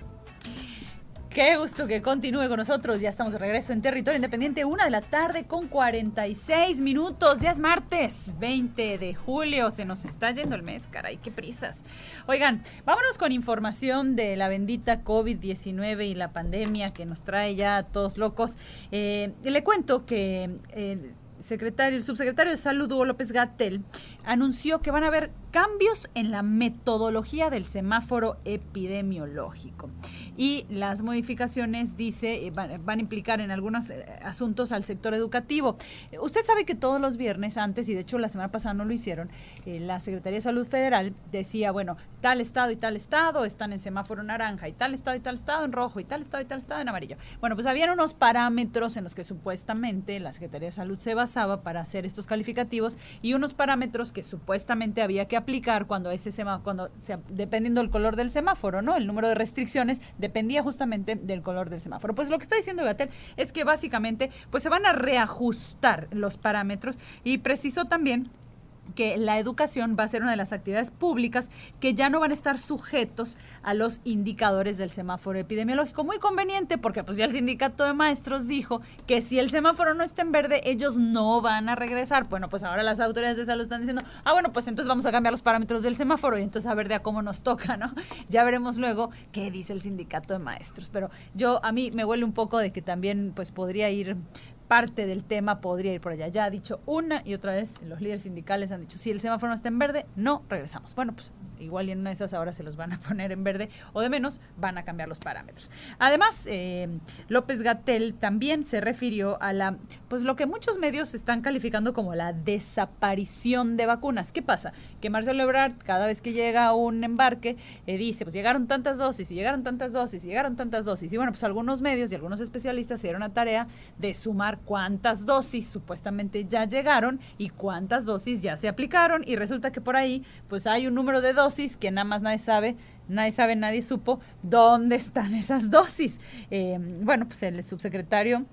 Qué gusto que continúe con nosotros. Ya estamos de regreso en Territorio Independiente, una de la tarde con 46 minutos. Ya es martes 20 de julio. Se nos está yendo el mes, caray, qué prisas. Oigan, vámonos con información de la bendita COVID-19 y la pandemia que nos trae ya a todos locos. Eh, le cuento que el secretario, el subsecretario de Salud, Hugo López Gatel, anunció que van a haber cambios en la metodología del semáforo epidemiológico. Y las modificaciones, dice, eh, van, a implicar en algunos eh, asuntos al sector educativo. Usted sabe que todos los viernes antes, y de hecho la semana pasada no lo hicieron, eh, la Secretaría de Salud Federal decía, bueno, tal estado y tal estado están en semáforo naranja, y tal estado y tal estado en rojo, y tal estado y tal estado en amarillo. Bueno, pues habían unos parámetros en los que supuestamente la Secretaría de Salud se basaba para hacer estos calificativos y unos parámetros que supuestamente había que aplicar cuando ese semáforo, cuando dependiendo del color del semáforo, ¿no? El número de restricciones dependía justamente del color del semáforo. Pues lo que está diciendo Gatel es que básicamente pues se van a reajustar los parámetros y precisó también que la educación va a ser una de las actividades públicas que ya no van a estar sujetos a los indicadores del semáforo epidemiológico. Muy conveniente porque pues ya el sindicato de maestros dijo que si el semáforo no está en verde, ellos no van a regresar. Bueno, pues ahora las autoridades de salud están diciendo, ah, bueno, pues entonces vamos a cambiar los parámetros del semáforo y entonces a ver de a cómo nos toca, ¿no? (laughs) Ya veremos luego qué dice el sindicato de maestros. Pero yo, a mí me huele un poco de que también pues podría ir parte del tema podría ir por allá. Ya ha dicho una y otra vez, los líderes sindicales han dicho, si el semáforo no está en verde, no regresamos. Bueno, pues igual en una de esas ahora se los van a (laughs) poner en verde o de menos van a cambiar los parámetros. Además, eh, López Gatel también se refirió a la, pues lo que muchos medios están calificando como la desaparición de vacunas. ¿Qué pasa? Que Marcelo Ebrard, cada vez que llega a un embarque, eh, dice, pues llegaron tantas dosis y llegaron tantas dosis y llegaron tantas dosis. Y bueno, pues algunos medios y algunos especialistas se dieron a tarea de sumar cuántas dosis supuestamente ya llegaron y cuántas dosis ya se aplicaron. Y resulta que por ahí, pues hay un número de dosis que nada más nadie sabe nadie sabe, nadie supo dónde están esas dosis. Eh, bueno, pues el subsecretario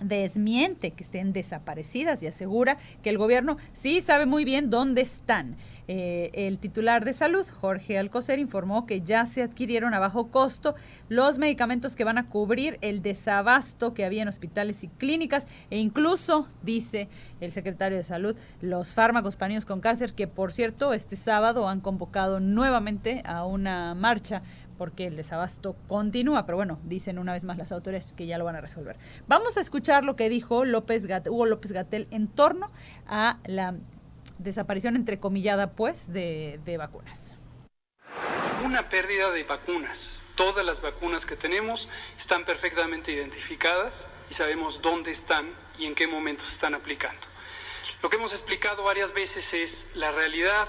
desmiente que estén desaparecidas y asegura que el gobierno sí sabe muy bien dónde están. Eh, el titular de salud, Jorge Alcocer, informó que ya se adquirieron a bajo costo los medicamentos que van a cubrir el desabasto que había en hospitales y clínicas e incluso, dice el secretario de salud, los fármacos para niños con cáncer, que por cierto este sábado han convocado nuevamente a una marcha porque el desabasto continúa, pero bueno, dicen una vez más las autoridades que ya lo van a resolver. Vamos a escuchar lo que dijo López Hugo López Gatel en torno a la desaparición entrecomillada, pues, de, vacunas. Una pérdida de vacunas. Todas las vacunas que tenemos están perfectamente identificadas y sabemos dónde están y en qué momento se están aplicando. Lo que hemos explicado varias veces es la realidad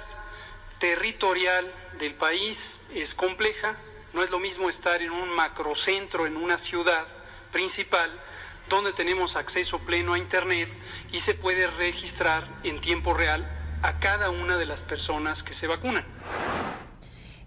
territorial del país es compleja, no es lo mismo estar en un macrocentro, en una ciudad principal, donde tenemos acceso pleno a Internet y se puede registrar en tiempo real a cada una de las personas que se vacunan.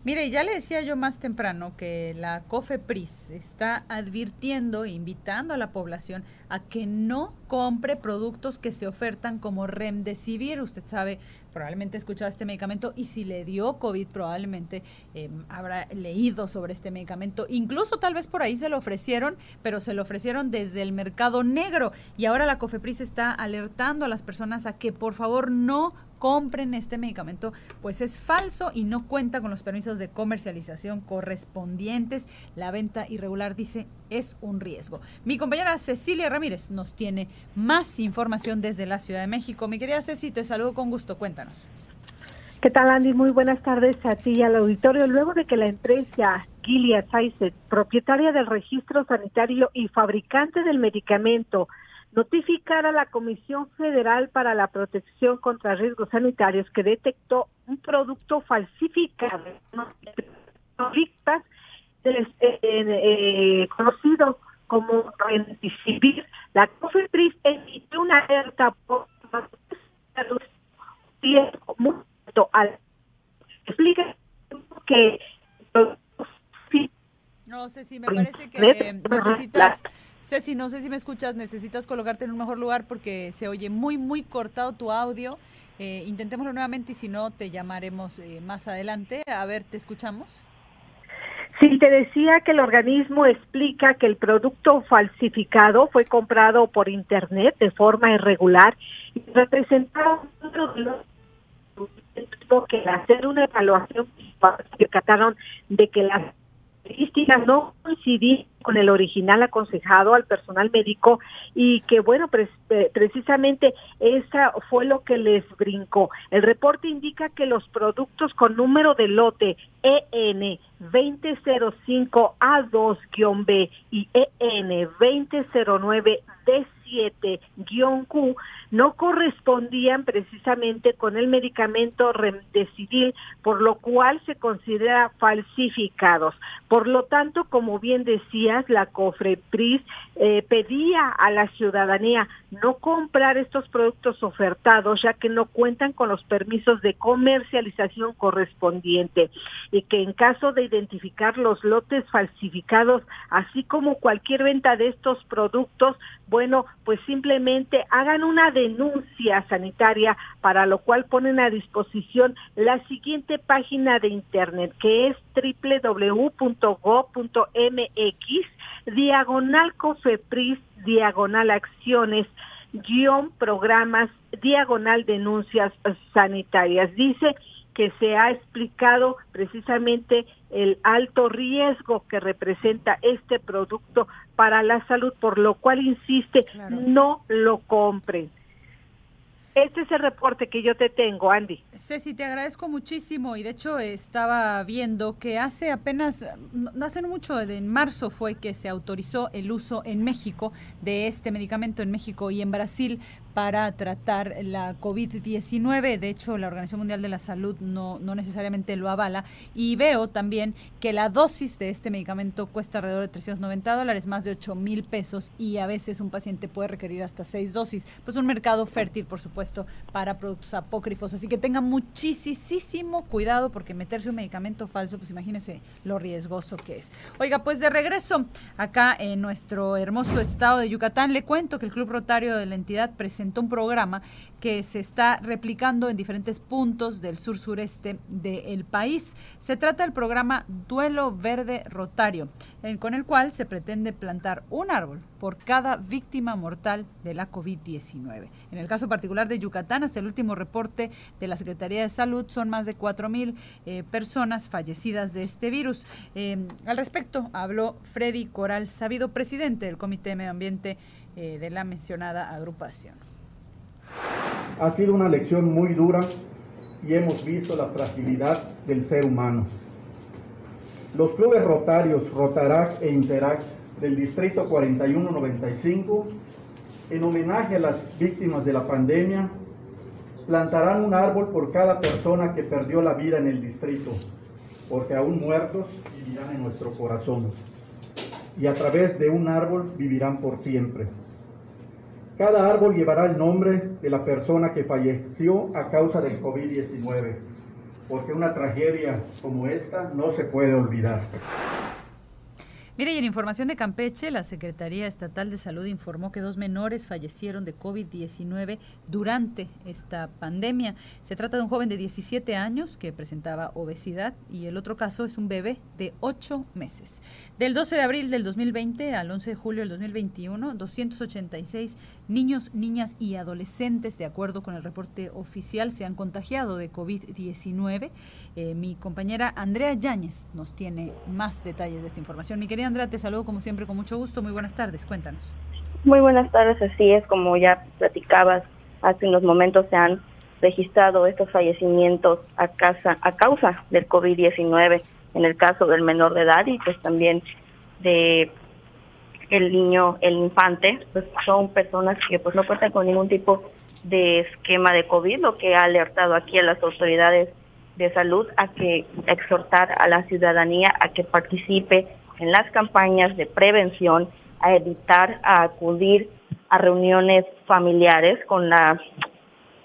Mire, ya le decía yo más temprano que la COFEPRIS está advirtiendo e invitando a la población a que no compre productos que se ofertan como Remdesivir. Usted sabe, probablemente ha escuchado este medicamento y si le dio COVID probablemente em, habrá leído sobre este medicamento. Incluso tal vez por ahí se lo ofrecieron, pero se lo ofrecieron desde el mercado negro. Y ahora la COFEPRIS está alertando a las personas a que por favor no compren este medicamento, pues es falso y no cuenta con los permisos de comercialización correspondientes. La venta irregular, dice, es un riesgo. Mi compañera Cecilia Ramírez nos tiene más información desde la Ciudad de México. Mi querida Ceci, te saludo con gusto, cuéntanos. ¿Qué tal, Andy? Muy buenas tardes a ti y al auditorio. Luego de que la empresa Gilead Sciences, propietaria del registro sanitario y fabricante del medicamento, notificar a la Comisión Federal para la Protección contra Riesgos Sanitarios que detectó un producto falsificado, eh, eh, conocido como Remdesivir. La COFEPRIS emitió una alerta por al explica que no sé si me parece que necesitas Ceci, no sé si me escuchas, necesitas colocarte en un mejor lugar porque se oye muy, muy cortado tu audio. Eh, intentémoslo nuevamente y si no, te llamaremos eh, más adelante. A ver, ¿te escuchamos? Sí, te decía que el organismo explica que el producto falsificado fue comprado por Internet de forma irregular y representaba que hacer una evaluación se trataron de que las características no coincidían con el original aconsejado al personal médico y que bueno, precisamente esa fue lo que les brincó. El reporte indica que los productos con número de lote EN 2005A2-B y EN 2009D 7-Q no correspondían precisamente con el medicamento Remdesivir, por lo cual se considera falsificados. Por lo tanto, como bien decías, la COFREPRIS eh, pedía a la ciudadanía no comprar estos productos ofertados, ya que no cuentan con los permisos de comercialización correspondiente y que en caso de identificar los lotes falsificados, así como cualquier venta de estos productos, bueno, pues simplemente hagan una denuncia sanitaria, para lo cual ponen a disposición la siguiente página de internet, que es www.go.mx, diagonal COFEPRIS, diagonal acciones, guion programas, diagonal denuncias sanitarias. Dice que se ha explicado precisamente el alto riesgo que representa este producto para la salud, por lo cual insiste, no lo compren. Este es el reporte que yo te tengo, Andy. Ceci, te agradezco muchísimo y de hecho estaba viendo que hace apenas, no hace mucho, en marzo fue que se autorizó el uso en México de este medicamento en México y en Brasil para tratar la COVID-19. De hecho, la Organización Mundial de la Salud no, no necesariamente lo avala. Y veo también que la dosis de este medicamento cuesta alrededor de 390 dólares, más de 8 mil pesos, y a veces un paciente puede requerir hasta 6 dosis. Pues un mercado fértil, por supuesto, para productos apócrifos. Así que tenga muchísimo cuidado porque meterse un medicamento falso, pues imagínese lo riesgoso que es. Oiga, pues de regreso acá en nuestro hermoso estado de Yucatán, le cuento que el Club Rotario de la entidad presentó un programa que se está replicando en diferentes puntos del sur sureste del país. Se trata del programa Duelo Verde Rotario, con el cual se pretende plantar un árbol por cada víctima mortal de la COVID-19. En el caso particular de Yucatán, hasta el último reporte de la Secretaría de Salud, son más de 4.000 eh, personas fallecidas de este virus. Eh, al respecto, habló Freddy Coral Sabido, presidente del Comité de Medio Ambiente eh, de la mencionada agrupación. Ha sido una lección muy dura y hemos visto la fragilidad del ser humano. Los clubes rotarios Rotarac e Interac del Distrito 4195, en homenaje a las víctimas de la pandemia, plantarán un árbol por cada persona que perdió la vida en el distrito, porque aún muertos vivirán en nuestro corazón y a través de un árbol vivirán por siempre. Cada árbol llevará el nombre de la persona que falleció a causa del COVID-19, porque una tragedia como esta no se puede olvidar. Mire, y en información de Campeche, la Secretaría Estatal de Salud informó que dos menores fallecieron de COVID-19 durante esta pandemia. Se trata de un joven de 17 años que presentaba obesidad y el otro caso es un bebé de 8 meses. Del 12 de abril del 2020 al 11 de julio del 2021, 286 niños, niñas y adolescentes, de acuerdo con el reporte oficial, se han contagiado de COVID-19. Eh, mi compañera Andrea Yáñez nos tiene más detalles de esta información. Mi querida Andrea, te saludo como siempre con mucho gusto. Muy buenas tardes, cuéntanos. Muy buenas tardes, así es, como ya platicabas hace unos momentos, se han registrado estos fallecimientos a, casa, a causa del COVID-19, en el caso del menor de edad y pues también de el niño, el infante, pues son personas que pues no cuentan con ningún tipo de esquema de COVID, lo que ha alertado aquí a las autoridades de salud a que exhortar a la ciudadanía a que participe en las campañas de prevención, a evitar a acudir a reuniones familiares con la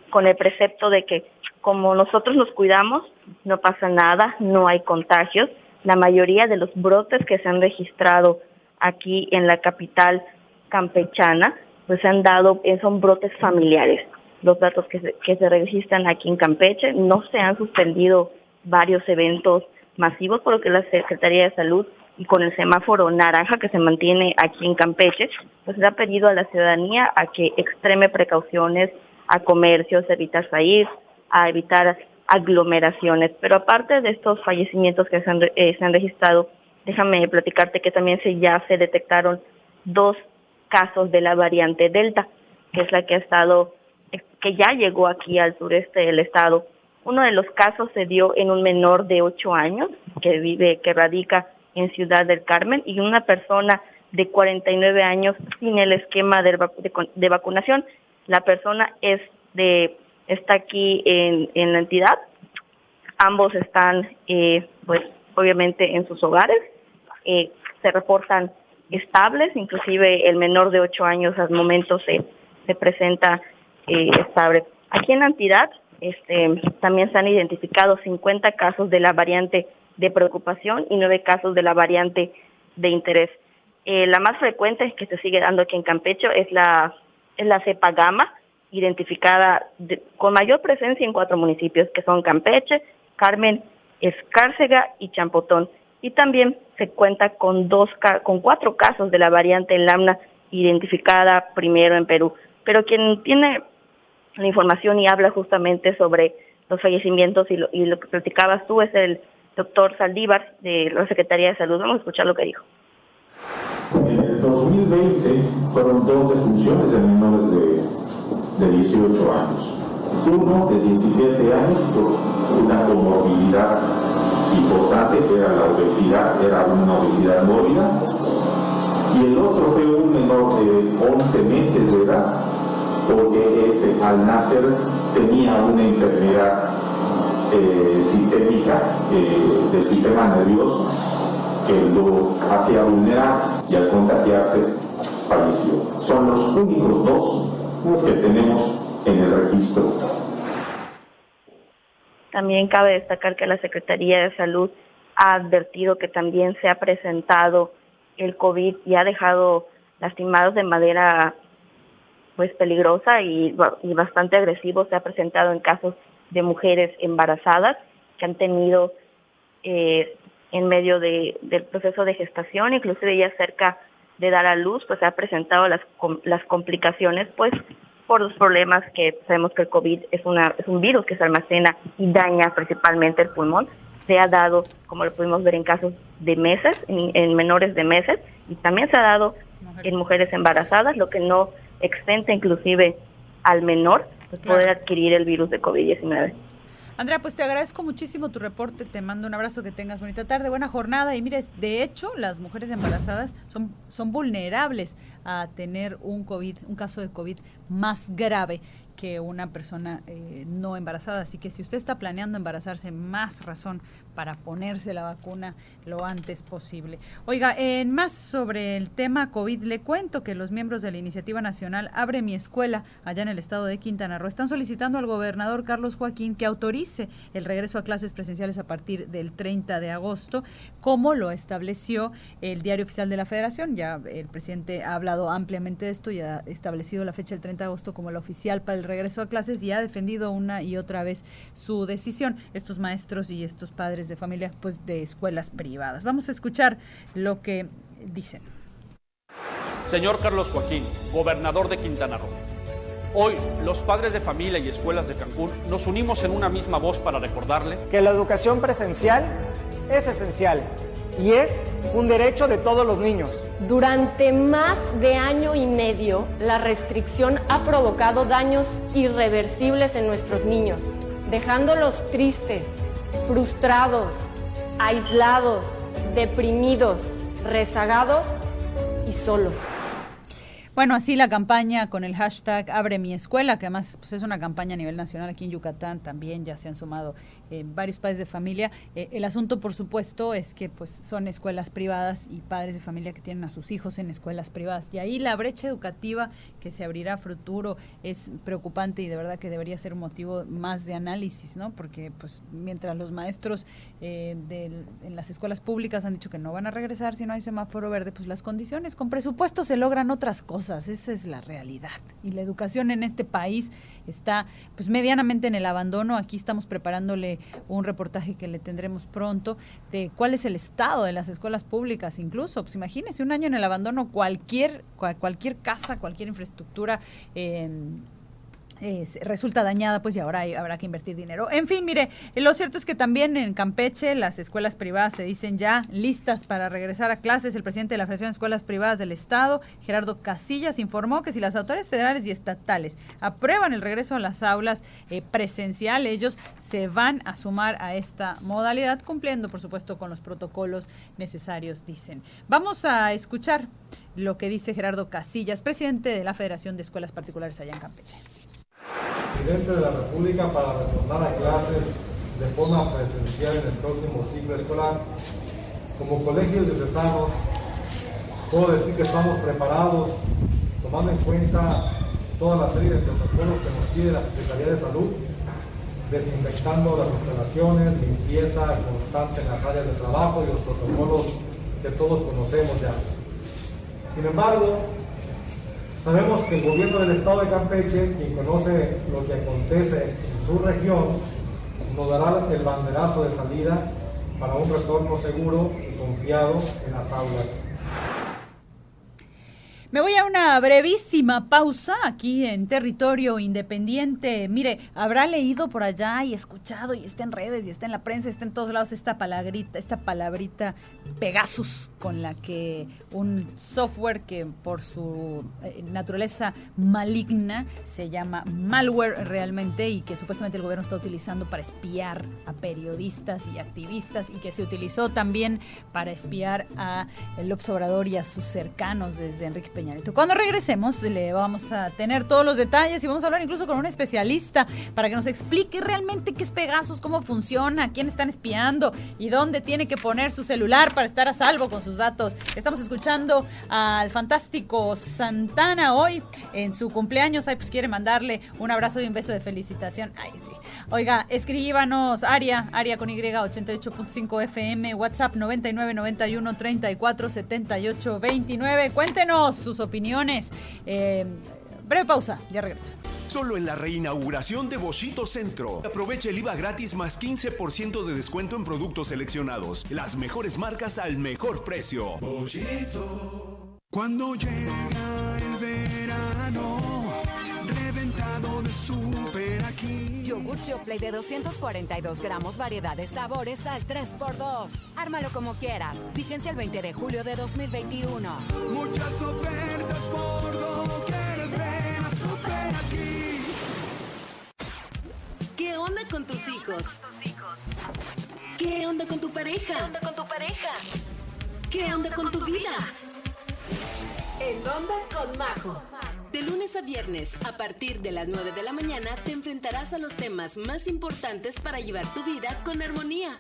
con el precepto de que como nosotros nos cuidamos, no pasa nada, no hay contagios. La mayoría de los brotes que se han registrado aquí en la capital campechana, pues se han dado, eh, son brotes familiares. Los datos que se, que se registran aquí en Campeche, no se han suspendido varios eventos masivos, por lo que la Secretaría de Salud y con el semáforo naranja que se mantiene aquí en Campeche, pues le ha pedido a la ciudadanía a que extreme precauciones a comercios, evitar salir, a evitar aglomeraciones. Pero aparte de estos fallecimientos que se han, eh, se han registrado, déjame platicarte que también se ya se detectaron dos casos de la variante Delta, que es la que ha estado, que ya llegó aquí al sureste del estado. Uno de los casos se dio en un menor de 8 años que vive, que radica en Ciudad del Carmen y una persona de 49 años sin el esquema de, de, vacunación. La persona es de está aquí en, en la entidad. Ambos están, eh, pues, obviamente en sus hogares eh, se reportan estables, inclusive el menor de 8 años al momento se, se presenta eh, estable. Aquí en la entidad este, también se han identificado 50 casos de la variante de preocupación y 9 casos de la variante de interés. Eh, la más frecuente que se sigue dando aquí en Campecho es la, es la cepa gamma, identificada con mayor presencia en cuatro municipios, que son Campeche, Carmen, Escárcega y Champotón y también se cuenta con dos con cuatro casos de la variante Lambda identificada primero en Perú. Pero quien tiene la información y habla justamente sobre los fallecimientos y lo, y lo que platicabas tú es el doctor Saldívar de la Secretaría de Salud. Vamos a escuchar lo que dijo. En el 2020 fueron dos defunciones de menores de, de 18 años. Uno de 17 años por una comorbilidad importante, que era la obesidad, era una obesidad mórbida, y el otro fue un menor de 11 meses de edad porque ese, al nacer tenía una enfermedad eh, sistémica eh, del sistema nervioso que lo hacía vulnerable y al contagiarse falleció. Son los únicos dos que tenemos en el registro. También cabe destacar que la Secretaría de Salud ha advertido que también se ha presentado el COVID y ha dejado lastimados de manera pues peligrosa y, y bastante agresivo. Se ha presentado en casos de mujeres embarazadas que han tenido eh, en medio de, del proceso de gestación, inclusive ya cerca de dar a luz, pues se ha presentado las, las complicaciones, pues por los problemas que sabemos que el COVID es, una, es un virus que se almacena y daña principalmente el pulmón. Se ha dado, como lo pudimos ver en casos de meses, en, menores de meses, y también se ha dado en mujeres embarazadas, lo que no exenta inclusive al menor pues, poder adquirir el virus de COVID-19. Andrea, pues te agradezco muchísimo tu reporte, te mando un abrazo, que tengas bonita tarde, buena jornada y mires, de hecho, las mujeres embarazadas son, son vulnerables a tener un COVID, un caso de COVID más grave que una persona eh, no embarazada. Así que si usted está planeando embarazarse, más razón para ponerse la vacuna lo antes posible. Oiga, en más sobre el tema COVID, le cuento que los miembros de la Iniciativa Nacional Abre mi Escuela, allá en el estado de Quintana Roo, están solicitando al gobernador Carlos Joaquín que autorice el regreso a clases presenciales a partir del 30 de agosto, como lo estableció el Diario Oficial de la Federación. Ya el presidente ha hablado ampliamente de esto y ha establecido la fecha del 30 de agosto como la oficial para el regreso a clases y ha defendido una y otra vez su decisión. Estos maestros y estos padres de familia, pues de escuelas privadas. Vamos a escuchar lo que dicen. Señor Carlos Joaquín, gobernador de Quintana Roo. Hoy, los padres de familia y escuelas de Cancún nos unimos en una misma voz para recordarle que la educación presencial es esencial y es un derecho de todos los niños. Durante más de año y medio, la restricción ha provocado daños irreversibles en nuestros niños, dejándolos tristes, frustrados, aislados, deprimidos, rezagados y solos. Bueno, así la campaña con el hashtag Abre mi escuela, que además pues, es una campaña a nivel nacional aquí en Yucatán, también ya se han sumado eh, varios padres de familia. Eh, el asunto, por supuesto, es que pues son escuelas privadas y padres de familia que tienen a sus hijos en escuelas privadas. Y ahí la brecha educativa que se abrirá a futuro es preocupante y de verdad que debería ser un motivo más de análisis, ¿no? Porque pues mientras los maestros eh, en las escuelas públicas han dicho que no van a regresar si no hay semáforo verde, pues las condiciones con presupuesto se logran otras cosas esa es la realidad. Y la educación en este país está pues medianamente en el abandono. Aquí estamos preparándole un reportaje que le tendremos pronto de cuál es el estado de las escuelas públicas incluso. Pues imagínese un año en el abandono, cualquier, cualquier casa, cualquier infraestructura eh, resulta dañada, pues y ahora habrá que invertir dinero. En fin, mire, lo cierto es que también en Campeche las escuelas privadas se dicen ya listas para regresar a clases. El presidente de la Federación de Escuelas Privadas del Estado, Gerardo Casillas, informó que si las autoridades federales y estatales aprueban el regreso a las aulas eh, presencial, ellos se van a sumar a esta modalidad, cumpliendo, por supuesto, con los protocolos necesarios, dicen. Vamos a escuchar lo que dice Gerardo Casillas, presidente de la Federación de Escuelas Particulares allá en Campeche presidente de la República para retornar a clases de forma presencial en el próximo ciclo escolar. Como colegios diocesanos, puedo decir que estamos preparados, tomando en cuenta toda la serie de protocolos que nos pide la Secretaría de Salud, desinfectando las instalaciones, limpieza constante en las áreas de trabajo y los protocolos que todos conocemos ya. Sin embargo, Sabemos que el gobierno del estado de Campeche, quien conoce lo que acontece en su región, nos dará el banderazo de salida para un retorno seguro y confiado en las aulas. Me voy a una brevísima pausa aquí en territorio independiente. Mire, habrá leído por allá y escuchado y está en redes y está en la prensa, está en todos lados esta palabrita, esta palabrita Pegasus con la que un software que por su eh, naturaleza maligna se llama malware realmente y que supuestamente el gobierno está utilizando para espiar a periodistas y activistas y que se utilizó también para espiar a el Obrador y a sus cercanos desde Enrique Peña Nieto. Cuando regresemos le vamos a tener todos los detalles y vamos a hablar incluso con un especialista para que nos explique realmente qué es Pegasus, cómo funciona, quién están espiando y dónde tiene que poner su celular para estar a salvo con sus datos. Estamos escuchando al fantástico Santana hoy en su cumpleaños. Ay, pues quiere mandarle un abrazo y un beso de felicitación. Ay, sí. Oiga, escríbanos, Aria, Aria con Y, 88.5 FM, WhatsApp 9991 34 78 29. Cuéntenos sus opiniones. Eh, breve pausa, ya regreso. Solo en la reinauguración de Boschito Centro. Aprovecha el IVA gratis más 15% de descuento en productos seleccionados. Las mejores marcas al mejor precio. Boschito. Cuando llega el verano, aquí. Yogur Play de 242 gramos, variedades, sabores al 3x2. Ármalo como quieras. Vigencia el 20 de julio de 2021. Muchas ofertas por doquier, ven a super aquí. ¿Qué onda con tus hijos? ¿Qué onda con tu pareja? ¿Qué onda con tu pareja? ¿Qué onda con tu vida? En Onda con Majo. De lunes a viernes, a partir de las 9 de la mañana, te enfrentarás a los temas más importantes para llevar tu vida con armonía.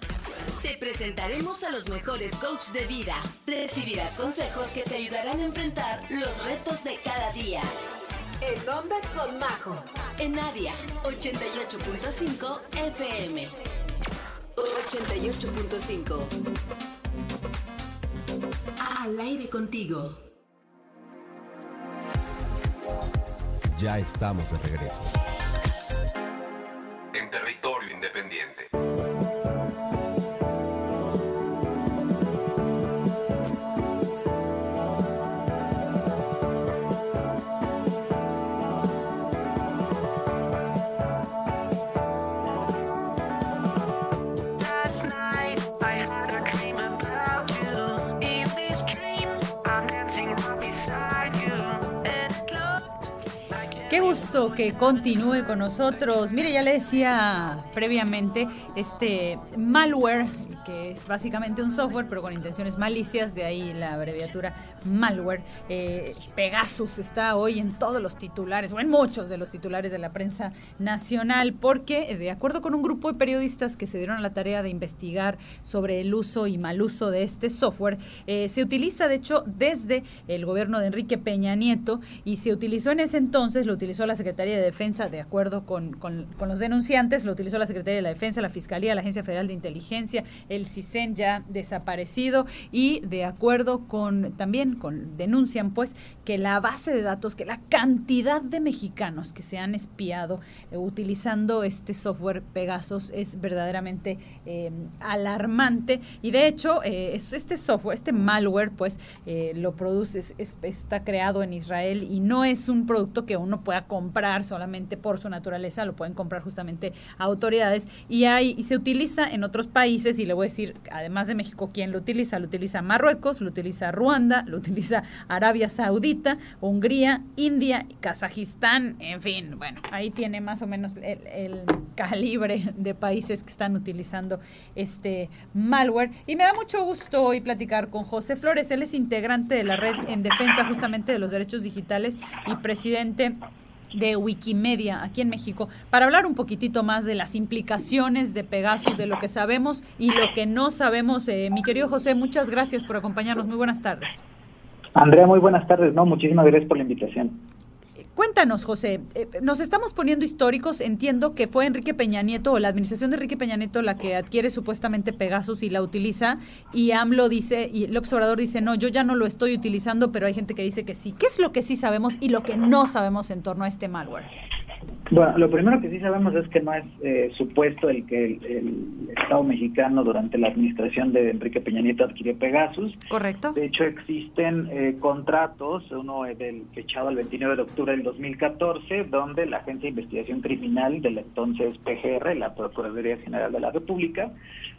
Te presentaremos a los mejores coaches de vida. Recibirás consejos que te ayudarán a enfrentar los retos de cada día. En Onda con Majo. En Nadia, 88.5 FM. 88.5. Al aire contigo. Ya estamos de regreso. En territorio independiente. Que continúe con nosotros. Mire, ya le decía previamente, este malware, que es básicamente un software, pero con intenciones malicias, de ahí la abreviatura malware. Eh, Pegasus está hoy en todos los titulares, o en muchos de los titulares de la prensa nacional, porque eh, de acuerdo con un grupo de periodistas que se dieron a la tarea de investigar sobre el uso y mal uso de este software, eh, se utiliza, de hecho, desde el gobierno de Enrique Peña Nieto y se utilizó en ese entonces, lo utilizó la Secretaría de Defensa, de acuerdo con, con- con los denunciantes, lo utilizó la Secretaría de la Defensa, la Fiscalía, la Agencia Federal de Inteligencia, el CISEN ya desaparecido y de acuerdo con, también con, denuncian pues que la base de datos, que la cantidad de mexicanos que se han espiado eh, utilizando este software Pegasus es verdaderamente eh, alarmante. Y de hecho eh, es- este software, este malware pues eh, lo produce, es- es- está creado en Israel y no es un producto que uno pueda comprar solamente por su naturaleza, lo pueden comprar justamente autoridades. Y hay y se utiliza en otros países y le voy decir, además de México, ¿quién lo utiliza? Lo utiliza Marruecos, lo utiliza Ruanda, lo utiliza Arabia Saudita, Hungría, India, Kazajistán, en fin, bueno, ahí tiene más o menos el, el calibre de países que están utilizando este malware. Y me da mucho gusto hoy platicar con José Flores, él es integrante de la red en defensa justamente de los derechos digitales y presidente de Wikimedia aquí en México para hablar un poquitito más de las implicaciones de Pegasus, de lo que sabemos y lo que no sabemos. Eh, mi querido José, muchas gracias por acompañarnos. Muy buenas tardes. Andrea, muy buenas tardes. No, muchísimas gracias por la invitación. Cuéntanos, José, eh, nos estamos poniendo históricos. Entiendo que fue Enrique Peña Nieto o la administración de Enrique Peña Nieto la que adquiere supuestamente Pegasus y la utiliza. Y AMLO dice, y el observador dice, no, yo ya no lo estoy utilizando, pero hay gente que dice que sí. ¿Qué es lo que sí sabemos y lo que no sabemos en torno a este malware? Bueno, lo primero que sí sabemos es que no es eh, supuesto el que el, el Estado mexicano durante la administración de Enrique Peña Nieto adquirió Pegasus. Correcto. De hecho, existen eh, contratos, uno es del fechado el 29 de octubre del 2014, donde la Agencia de Investigación Criminal del entonces PGR, la Procuraduría General de la República,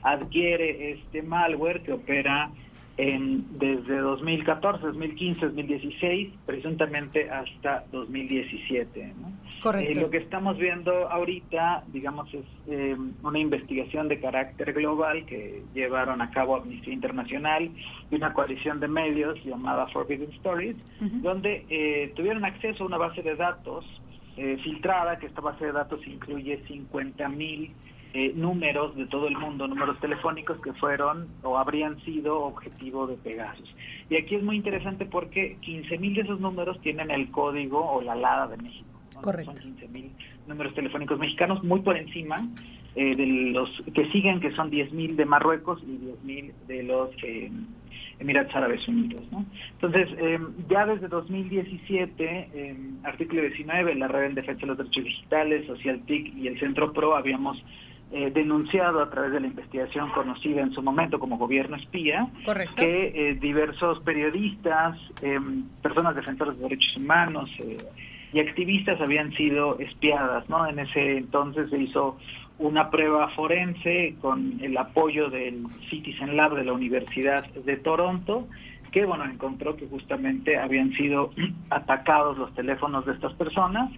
adquiere este malware que opera en- desde 2014, 2015, 2016, presuntamente hasta 2017. ¿no? Correcto. Eh, lo que estamos viendo ahorita, digamos, es eh, una investigación de carácter global que llevaron a cabo Amnistía Internacional y una coalición de medios llamada Forbidden Stories, donde eh, tuvieron acceso a una base de datos eh, filtrada, que esta base de datos incluye 50 mil eh, números de todo el mundo, números telefónicos que fueron o habrían sido objetivo de Pegasus. Y aquí es muy interesante porque 15 mil de esos números tienen el código o la LADA de México. ¿no? Correcto. Son 15 mil números telefónicos mexicanos, muy por encima eh, de los que siguen, que son 10 mil de Marruecos y 10 mil de los eh, Emiratos Árabes Unidos. ¿no? Entonces, eh, ya desde 2017, eh, artículo 19, la Red en Defensa de los Derechos Digitales, Social TIC y el Centro PRO habíamos eh, denunciado a través de la investigación conocida en su momento como gobierno espía, Correcto. que eh, diversos periodistas, eh, personas defensoras de derechos humanos eh, y activistas habían sido espiadas, ¿no? En ese entonces se hizo una prueba forense con el apoyo del Citizen Lab de la Universidad de Toronto, que bueno encontró que justamente habían sido (clears throat) atacados los teléfonos de estas personas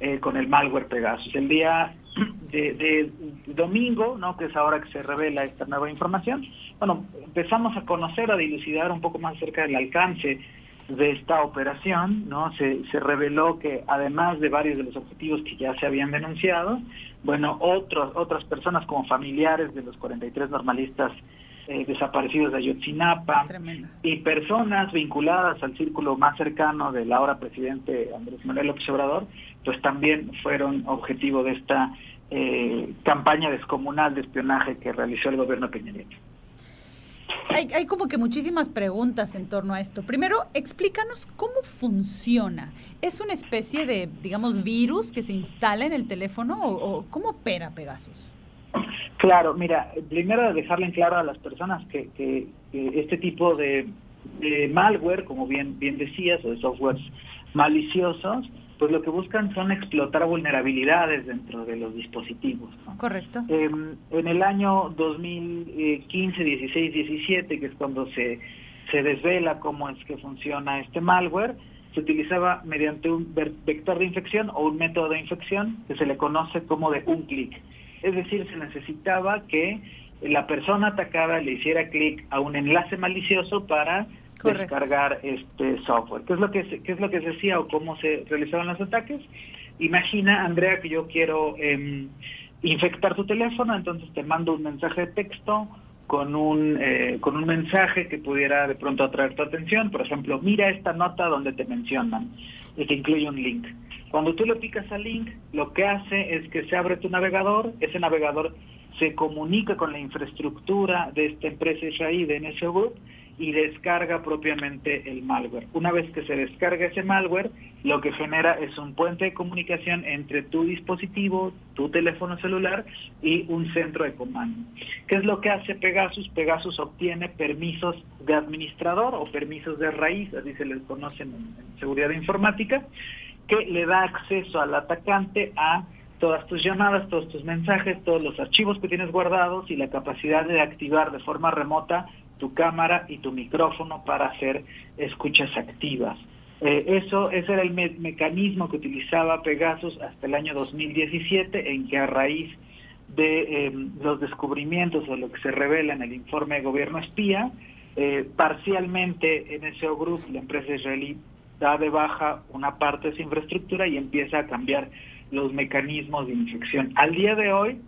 eh, con el malware Pegasus. El día de, de domingo, ¿no? que es ahora que se revela esta nueva información, bueno, empezamos a conocer, a dilucidar un poco más acerca del alcance de esta operación, ¿no? Se, se reveló que además de varios de los objetivos que ya se habían denunciado, bueno, otros, otras personas como familiares de los 43 normalistas eh, desaparecidos de Ayotzinapa y personas vinculadas al círculo más cercano del ahora presidente Andrés Manuel López Obrador, pues también fueron objetivo de esta eh, campaña descomunal de espionaje que realizó el gobierno Peña Nieto. Hay, hay como que muchísimas preguntas en torno a esto. Primero, explícanos cómo funciona. ¿Es una especie de, digamos, virus que se instala en el teléfono o, o cómo opera Pegasus? Claro, mira, primero dejarle en claro a las personas que, que- que este tipo de, de malware, como bien, bien decías, o de softwares maliciosos, pues lo que buscan son explotar vulnerabilidades dentro de los dispositivos. ¿no? Correcto. Eh, en el año 2015, 16, 17, que es cuando se, se desvela cómo es que funciona este malware, se utilizaba mediante un vector de infección o un método de infección que se le conoce como de un clic. Es decir, se necesitaba que la persona atacada le hiciera clic a un enlace malicioso para Correcto. descargar este software. ¿Qué es lo que se, qué es lo que se hacía o cómo se realizaban los ataques? Imagina, Andrea, que yo quiero em, infectar tu teléfono, entonces te mando un mensaje de texto con un eh, con un mensaje que pudiera de pronto atraer tu atención. Por ejemplo, mira esta nota donde te mencionan y que incluye un link. Cuando tú le picas al link, lo que hace es que se abre tu navegador, ese navegador se comunica con la infraestructura de esta empresa israelí de NSO Group y descarga propiamente el malware. Una vez que se descarga ese malware, lo que genera es un puente de comunicación entre tu dispositivo, tu teléfono celular y un centro de comando. ¿Qué es lo que hace Pegasus? Pegasus obtiene permisos de administrador o permisos de raíz, así se les conocen en, en seguridad informática, que le da acceso al atacante a todas tus llamadas, todos tus mensajes, todos los archivos que tienes guardados y la capacidad de activar de forma remota tu cámara y tu micrófono para hacer escuchas activas. Eh, eso, ese era el me- mecanismo que utilizaba Pegasus hasta el año 2017, en que a raíz de eh, los descubrimientos o lo que se revela en el informe de gobierno espía, eh, parcialmente NSO Group, la empresa israelí, da de baja una parte de su infraestructura y empieza a cambiar los mecanismos de infección. Al día de hoy,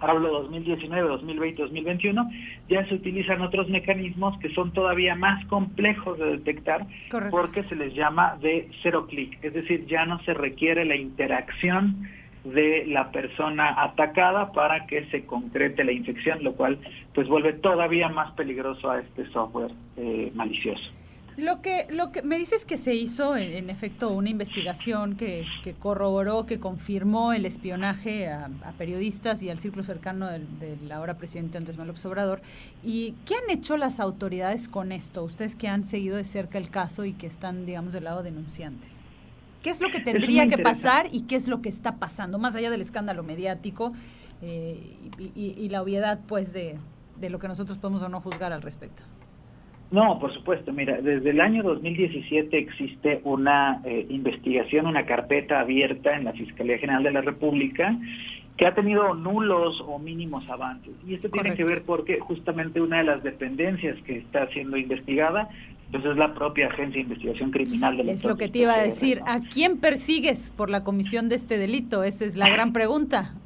hablo 2019, 2020, 2021, ya se utilizan otros mecanismos que son todavía más complejos de detectar Correcto. porque se les llama de cero clic, es decir, ya no se requiere la interacción de la persona atacada para que se concrete la infección, lo cual pues vuelve todavía más peligroso a este software eh, malicioso. Lo que, lo que me dices que se hizo, en, en efecto, una investigación que, que corroboró, que confirmó el espionaje a, a periodistas y al círculo cercano del, del ahora presidente Andrés Manuel López Obrador. ¿Y qué han hecho las autoridades con esto? Ustedes que han seguido de cerca el caso y que están, digamos, del lado denunciante. ¿Qué es lo que tendría que pasar y qué es lo que está pasando, más allá del escándalo mediático eh, y, y- y la obviedad, pues, de, de lo que nosotros podemos o no juzgar al respecto? No, por supuesto. Mira, desde el año 2017 existe una eh, investigación, una carpeta abierta en la Fiscalía General de la República que ha tenido nulos o mínimos avances. Y esto tiene que ver porque justamente una de las dependencias que está siendo investigada pues es la propia Agencia de Investigación Criminal de la Es lo que te iba a decir. ¿A quién persigues por la comisión de este delito? Esa es la gran pregunta.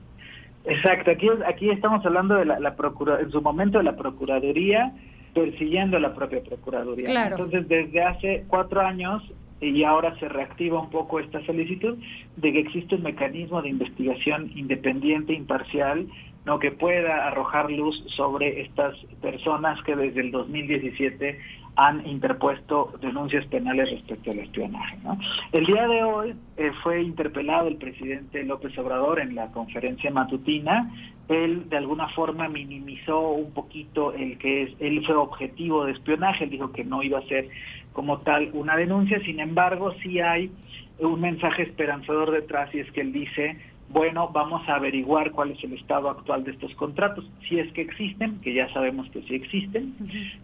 Exacto, aquí, aquí estamos hablando de la, la procura, en su momento de la Procuraduría persiguiendo la propia Procuraduría. Claro. Entonces, desde hace cuatro años, y ahora se reactiva un poco esta solicitud, de que existe un mecanismo de investigación independiente, imparcial, no que pueda arrojar luz sobre estas personas que desde el 2017 han interpuesto denuncias penales respecto al espionaje. ¿no? El día de hoy eh, fue interpelado el presidente López Obrador en la conferencia matutina. Él de alguna forma minimizó un poquito el que es, él fue objetivo de espionaje, él dijo que no iba a ser como tal una denuncia, sin embargo sí hay un mensaje esperanzador detrás y es que él dice bueno, vamos a averiguar cuál es el estado actual de estos contratos, si es que existen, que ya sabemos que sí existen,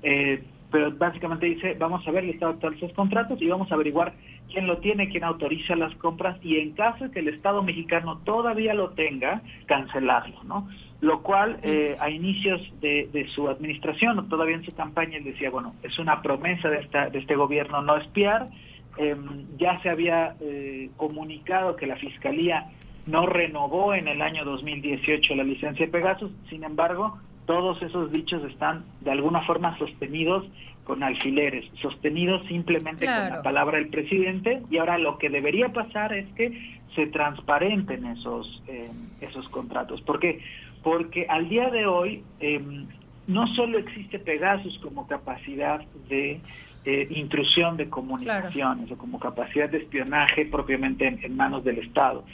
eh, pero básicamente dice, vamos a ver el estado actual de estos contratos y vamos a averiguar quién lo tiene, quién autoriza las compras y en caso de que el Estado mexicano todavía lo tenga, cancelarlo, ¿no? Lo cual eh, a inicios de, de su administración o todavía en su campaña él decía, bueno, es una promesa de, esta, de este gobierno no espiar, eh, ya se había eh, comunicado que la Fiscalía no renovó en el año 2018 la licencia de Pegasus, sin embargo, todos esos dichos están de alguna forma sostenidos con alfileres, sostenidos simplemente con la palabra del presidente y ahora lo que debería pasar es que se transparenten esos eh, esos contratos. ¿Por qué? Porque al día de hoy eh, no solo existe Pegasus como capacidad de eh, intrusión de comunicaciones o como capacidad de espionaje propiamente en, en manos del Estado.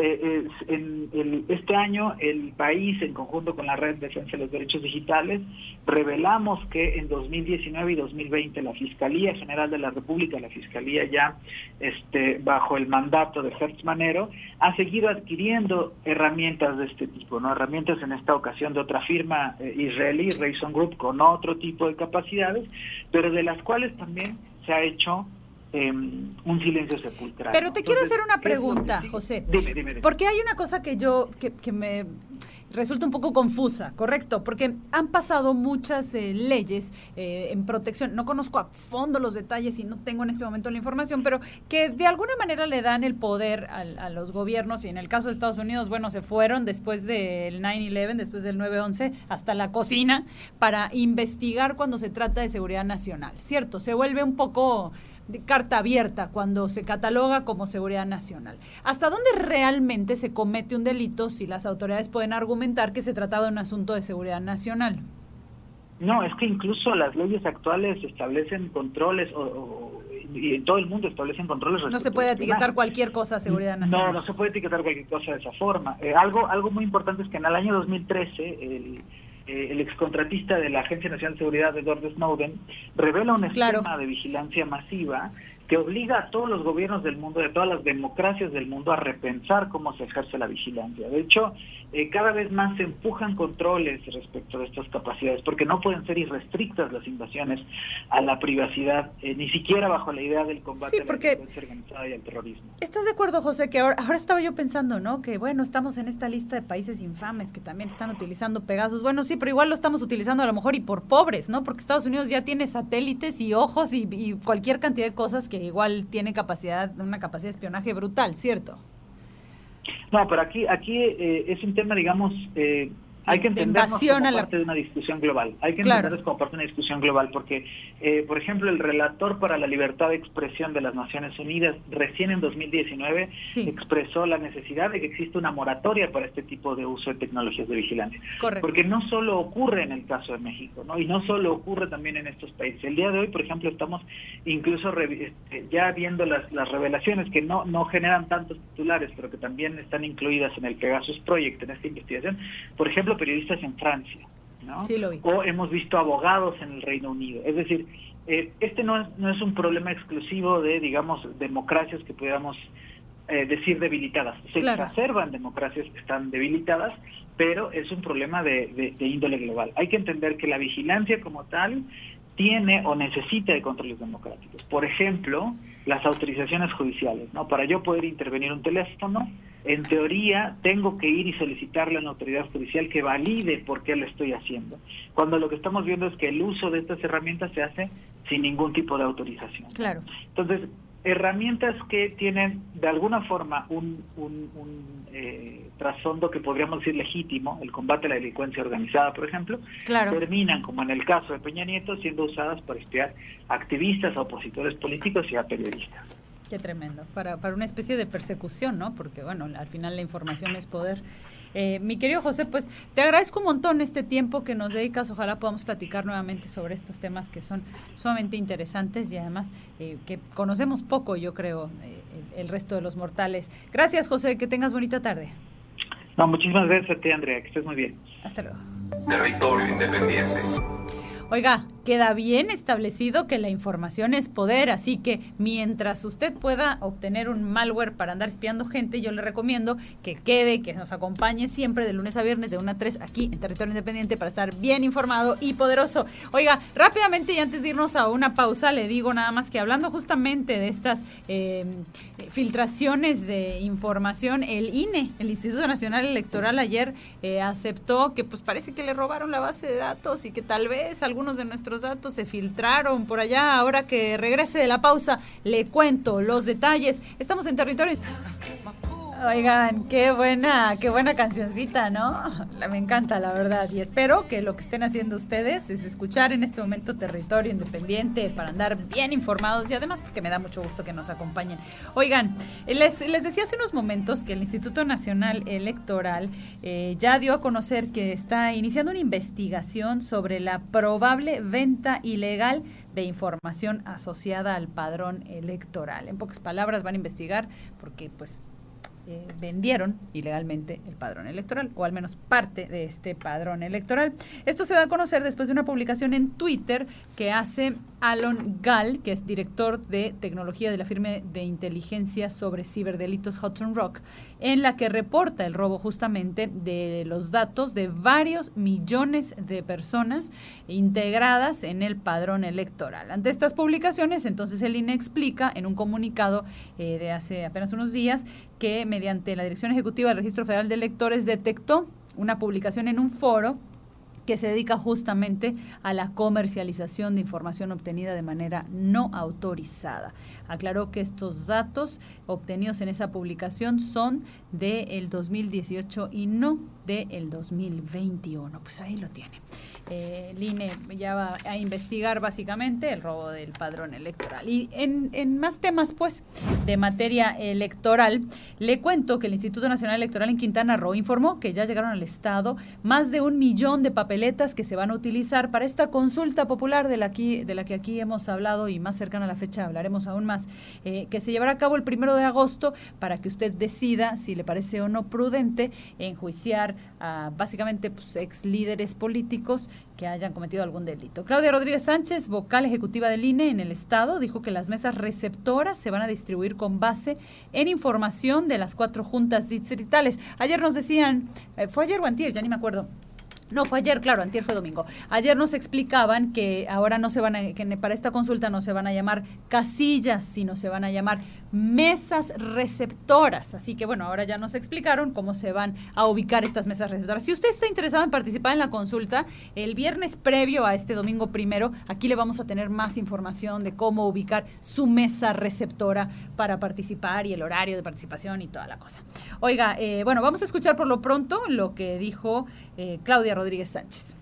Eh, en este año el país, en conjunto con la Red de Defensa de los Derechos Digitales, revelamos que en 2019 y 2020 la Fiscalía General de la República, la Fiscalía ya este, bajo el mandato de Hertz Manero, ha seguido adquiriendo herramientas de este tipo, no herramientas en esta ocasión de otra firma eh, israelí, Rayson Group, con otro tipo de capacidades, pero de las cuales también se ha hecho eh, un silencio sepulcral. Pero ¿no? te quiero Entonces, hacer una ¿qué es lo que pregunta? José. Dime, dime, dime. Porque hay una cosa que yo, que, que me resulta un poco confusa, ¿correcto? Porque han pasado muchas eh, leyes eh, en protección. No conozco a fondo los detalles y no tengo en este momento la información, pero que de alguna manera le dan el poder al- a, los gobiernos y en el caso de Estados Unidos, bueno, se fueron después del 9-11, después del 9-11, hasta la cocina para investigar cuando se trata de seguridad nacional, ¿cierto? Se vuelve un poco de carta abierta cuando se cataloga como seguridad nacional. ¿Hasta dónde realmente se comete un delito si las autoridades pueden argumentar que se trataba de un asunto de seguridad nacional? No, es que incluso las leyes actuales establecen controles o, o- y en todo el mundo establecen controles. No se puede etiquetar cualquier cosa a seguridad No, nacional. no se puede etiquetar cualquier cosa de esa forma. Eh, algo, algo muy importante es que en el año 2013 el, eh, el excontratista de la Agencia Nacional de Seguridad, Edward Snowden, revela un Claro. esquema de vigilancia masiva que obliga a todos los gobiernos del mundo, de todas las democracias del mundo, a repensar cómo se ejerce la vigilancia. De hecho, eh, cada vez más se empujan controles respecto de estas capacidades, porque no pueden ser irrestrictas las invasiones a la privacidad, eh, ni siquiera bajo la idea del combate Sí, a la delincuencia organizada y al terrorismo. ¿Estás de acuerdo, José, que ahora, ahora estaba yo pensando, ¿no? Que bueno, estamos en esta lista de países infames que también están utilizando Pegasus. Bueno, sí, pero igual lo estamos utilizando a lo mejor y por pobres, ¿no? Porque Estados Unidos ya tiene satélites y ojos y, y cualquier cantidad de cosas que igual tiene capacidad, una capacidad de espionaje brutal, ¿cierto? No, pero aquí, aquí eh, es un tema, digamos, eh, hay que De entendernos como la- parte de una discusión global. Hay que Claro. entendernos como parte de una discusión global, porque, eh, por ejemplo, el relator para la libertad de expresión de las Naciones Unidas, recién en 2019, expresó la necesidad de que exista una moratoria para este tipo de uso de tecnologías de vigilancia. Correcto. Porque no solo ocurre en el caso de México, ¿no? Y no solo ocurre también en estos países. El día de hoy, por ejemplo, estamos incluso este, ya viendo las, las revelaciones que no, no generan tantos titulares, pero que también están incluidas en el Pegasus Project, en esta investigación. Por ejemplo, periodistas en Francia, ¿no? Sí, lo vi. O hemos visto abogados en el Reino Unido. Es decir, eh, este no es, no es un problema exclusivo de, digamos, democracias que pudiéramos eh, decir debilitadas. Se Claro. exacerban democracias que están debilitadas, pero es un problema de, de- de índole global. Hay que entender que la vigilancia como tal tiene o necesita de controles democráticos. Por ejemplo, las autorizaciones judiciales. ¿no? Para yo poder intervenir un teléfono, en teoría tengo que ir y solicitarle a una autoridad judicial que valide por qué lo estoy haciendo. Cuando lo que estamos viendo es que el uso de estas herramientas se hace sin ningún tipo de autorización. Claro. Entonces, herramientas que tienen de alguna forma un, un, un, eh, trasfondo que podríamos decir legítimo, el combate a la delincuencia organizada, por ejemplo, Claro. terminan, como en el caso de Peña Nieto, siendo usadas para espiar a activistas, a opositores políticos y a periodistas. Qué tremendo. Para, para una especie de persecución, ¿no? Porque, bueno, al final la información es poder. Eh, mi querido José, pues te agradezco un montón este tiempo que nos dedicas. Ojalá podamos platicar nuevamente sobre estos temas que son sumamente interesantes y además eh, que conocemos poco, yo creo, eh, el, el resto de los mortales. Gracias, José. Que tengas bonita tarde. No, muchísimas gracias a ti, Andrea, que estés muy bien. Hasta luego. Territorio Independiente. Oiga, queda bien establecido que la información es poder, así que mientras usted pueda obtener un malware para andar espiando gente, yo le recomiendo que quede, que nos acompañe siempre de lunes a viernes de 1 a 3 aquí en Territorio Independiente para estar bien informado y poderoso. Oiga, rápidamente y antes de irnos a una pausa, le digo nada más que hablando justamente de estas eh, filtraciones de información, el INE, el Instituto Nacional Electoral, ayer eh, aceptó que pues parece que le robaron la base de datos y que tal vez algunos de nuestros datos se filtraron por allá. Ahora que regrese de la pausa, le cuento los detalles. Estamos en territorio. Oigan, qué buena, qué buena cancioncita, ¿no? La- Me encanta, la verdad. Y espero que lo que estén haciendo ustedes es escuchar en este momento Territorio Independiente para andar bien informados y además porque me da mucho gusto que nos acompañen. Oigan, les, les decía hace unos momentos que el Instituto Nacional Electoral eh, ya dio a conocer que está iniciando una investigación sobre la probable venta ilegal de información asociada al padrón electoral. En pocas palabras, van a investigar porque pues eh, vendieron ilegalmente el padrón electoral, o al menos parte de este padrón electoral. Esto se da a conocer después de una publicación en Twitter que hace Alon Gall, que es director de tecnología de la firma de inteligencia sobre ciberdelitos Hudson Rock, en la que reporta el robo justamente de los datos de varios millones de personas integradas en el padrón electoral. Ante estas publicaciones, entonces el INE explica en un comunicado eh, de hace apenas unos días que mediante la Dirección Ejecutiva del Registro Federal de Electores detectó una publicación en un foro que se dedica justamente a la comercialización de información obtenida de manera no autorizada. Aclaró que estos datos obtenidos en esa publicación son del 2018 y no del 2021. Pues ahí lo tiene. Eh, el INE ya va a investigar básicamente el robo del padrón electoral. Y en, en más temas, pues, de materia electoral, le cuento que el Instituto Nacional Electoral en Quintana Roo informó que ya llegaron al Estado más de un millón de papeletas que se van a utilizar para esta consulta popular de la, aquí, de la que aquí hemos hablado y más cercana a la fecha hablaremos aún más, eh, que se llevará a cabo el primero de agosto para que usted decida si le parece o no prudente enjuiciar a básicamente pues, ex líderes políticos que hayan cometido algún delito. Claudia Rodríguez Sánchez, vocal ejecutiva del INE en el Estado, dijo que las mesas receptoras se van a distribuir con base en información de las cuatro juntas distritales. Ayer nos decían, eh, fue ayer o antier, ya ni me acuerdo, no, fue ayer, claro, antier fue domingo. Ayer nos explicaban que ahora no se van a, que para esta consulta no se van a llamar casillas, sino se van a llamar mesas receptoras. Así que bueno, ahora ya nos explicaron cómo se van a ubicar estas mesas receptoras. Si usted está interesado en participar en la consulta, el viernes previo a este domingo primero, aquí le vamos a tener más información de cómo ubicar su mesa receptora para participar y el horario de participación y toda la cosa. Oiga, eh, bueno, vamos a escuchar por lo pronto lo que dijo eh, Claudia Rodríguez Sánchez.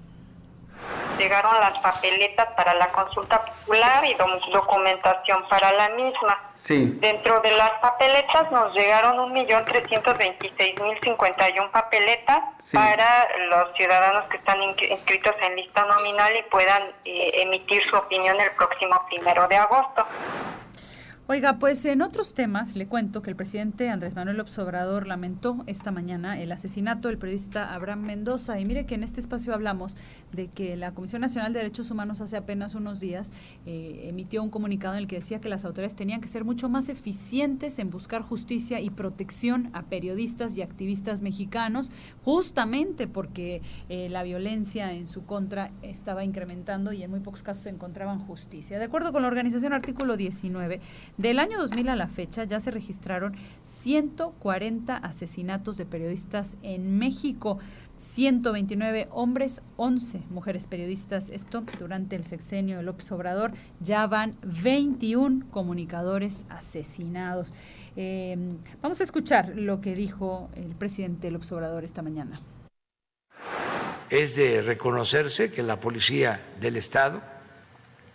Llegaron las papeletas para la consulta popular y do- documentación para la misma. Sí. Dentro de las papeletas nos llegaron 1.326.051 papeletas Sí. para los ciudadanos que están in- inscritos en lista nominal y puedan eh, emitir su opinión el próximo primero de agosto. Oiga, pues en otros temas le cuento que el presidente Andrés Manuel López Obrador lamentó esta mañana el asesinato del periodista Abraham Mendoza. Y mire que en este espacio hablamos de que la Comisión Nacional de Derechos Humanos hace apenas unos días eh, emitió un comunicado en el que decía que las autoridades tenían que ser mucho más eficientes en buscar justicia y protección a periodistas y activistas mexicanos, justamente porque eh, la violencia en su contra estaba incrementando y en muy pocos casos se encontraban justicia. De acuerdo con la organización Artículo 19, del año 2000 a la fecha ya se registraron 140 asesinatos de periodistas en México, 129 hombres, 11 mujeres periodistas. Esto durante el sexenio de López Obrador. Ya van 21 comunicadores asesinados. Eh, vamos a escuchar lo que dijo el presidente López Obrador esta mañana. Es de reconocerse que la policía del Estado,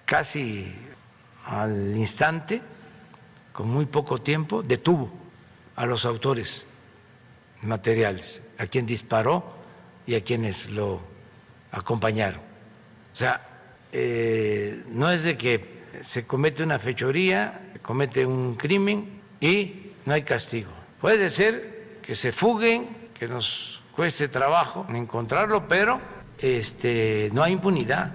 casi al instante, con muy poco tiempo, detuvo a los autores materiales, a quien disparó y a quienes lo acompañaron. O sea, eh, no es de que se comete una fechoría, se comete un crimen y no hay castigo. Puede ser que se fuguen, que nos cueste trabajo encontrarlo, pero este, no hay impunidad.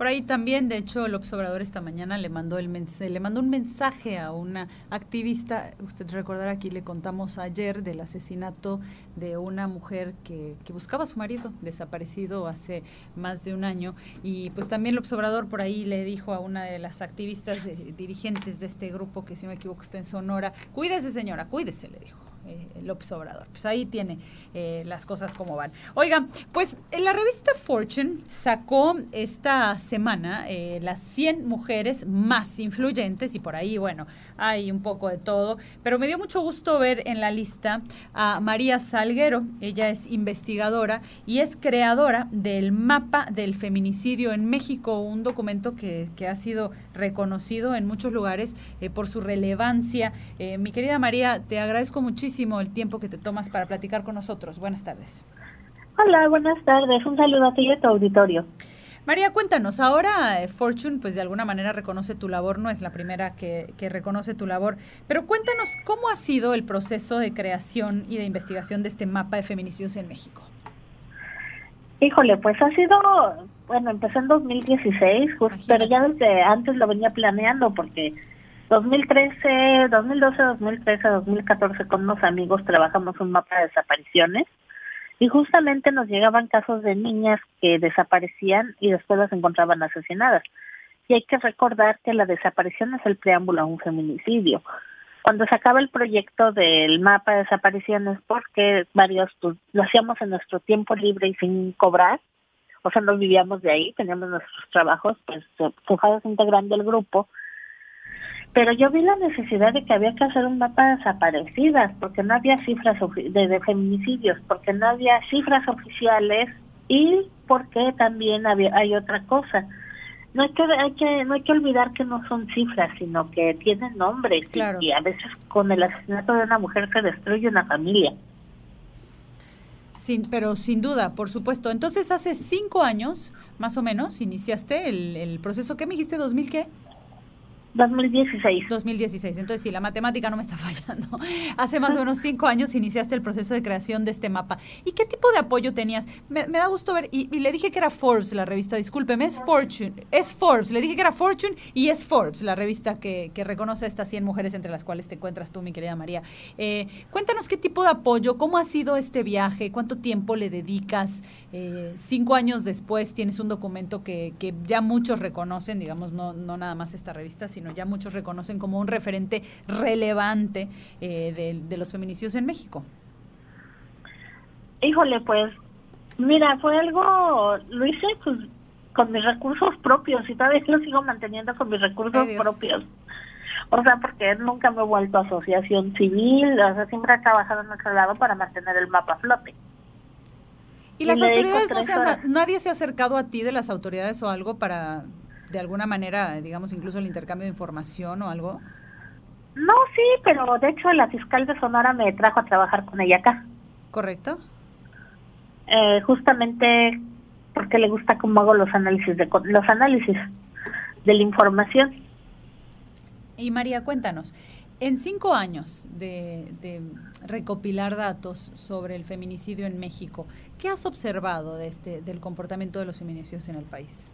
Por ahí también, de hecho, el observador esta mañana le mandó el le mandó un mensaje a una activista. Usted recordará aquí le contamos ayer del asesinato de una mujer que, que, buscaba a su marido, desaparecido hace más de un año. Y pues también el observador por ahí le dijo a una de las activistas de, dirigentes de este grupo, que si me equivoco está en Sonora, cuídese señora, cuídese, le dijo eh, López Obrador. Pues ahí tiene eh, las cosas como van. Oigan, pues en la revista Fortune sacó esta semana eh, las 100 mujeres más influyentes y por ahí, bueno, hay un poco de todo, pero me dio mucho gusto ver en la lista a María Salguero. Ella es investigadora y es creadora del mapa del feminicidio en México, un documento que, que ha sido reconocido en muchos lugares eh, por su relevancia. Eh, mi querida María, te agradezco muchísimo el tiempo que te tomas para platicar con nosotros. Buenas tardes. Hola, buenas tardes. Un saludo a ti y a tu auditorio. María, cuéntanos, ahora eh, Fortune pues de alguna manera reconoce tu labor, no es la primera que, que, reconoce tu labor, pero cuéntanos cómo ha sido el proceso de creación y de investigación de este mapa de feminicidios en México. Híjole, pues ha sido, bueno, empezó en 2016, justo, pero ya desde antes lo venía planeando porque 2013, 2012, 2013, 2014 con unos amigos trabajamos un mapa de desapariciones y justamente nos llegaban casos de niñas que desaparecían y después las encontraban asesinadas. Y hay que recordar que la desaparición es el preámbulo a un feminicidio. Cuando se acaba el proyecto del mapa de desapariciones, porque varios pues, lo hacíamos en nuestro tiempo libre y sin cobrar, o sea, nos vivíamos de ahí, teníamos nuestros trabajos, pues se fue desintegrando el grupo pero yo vi la necesidad de que había que hacer un mapa de desaparecidas, porque no había cifras de, de feminicidios, porque no había cifras oficiales y porque también había, hay otra cosa. No hay, que, hay que, no hay que olvidar que no son cifras, sino que tienen nombres claro. y, y a veces con el asesinato de una mujer se destruye una familia. Sin, pero sin duda, por supuesto. Entonces, hace cinco años, más o menos, iniciaste el, el proceso. ¿Qué me dijiste? ¿2000 qué? 2016. 2016. Entonces, sí, la matemática no me está (laughs) fallando. Hace más o menos cinco años iniciaste el proceso de creación de este mapa. ¿Y qué tipo de apoyo tenías? Me, da gusto ver, y, y, le dije que era Forbes la revista, discúlpeme, es Fortune, es Forbes. Le dije que era Fortune y es Forbes la revista que, que reconoce a estas 100 mujeres entre las cuales te encuentras tú, mi querida María. Eh, cuéntanos qué tipo de apoyo, cómo ha sido este viaje, cuánto tiempo le dedicas. Eh, cinco años después tienes un documento que, que ya muchos reconocen, digamos, no, no nada más esta revista, sino sino ya muchos reconocen como un referente relevante eh, de, de, los feminicidios en México. Híjole, pues, mira, fue algo, lo hice pues con mis recursos propios y todavía lo sigo manteniendo con mis recursos Ay, propios. O sea, porque nunca me he vuelto a asociación civil, o sea, siempre he trabajado en otro lado para mantener el mapa a flote. ¿Y, y las autoridades no se han, nadie se ha acercado a ti de las autoridades o algo para de alguna manera, digamos, incluso el intercambio de información o algo? No, sí, pero de hecho la fiscal de Sonora me trajo a trabajar con ella acá. ¿Correcto? Eh, justamente porque le gusta cómo hago los análisis de los análisis de la información. Y María, cuéntanos, en cinco años de, de recopilar datos sobre el feminicidio en México, ¿qué has observado de este, del comportamiento de los feminicidios en el país?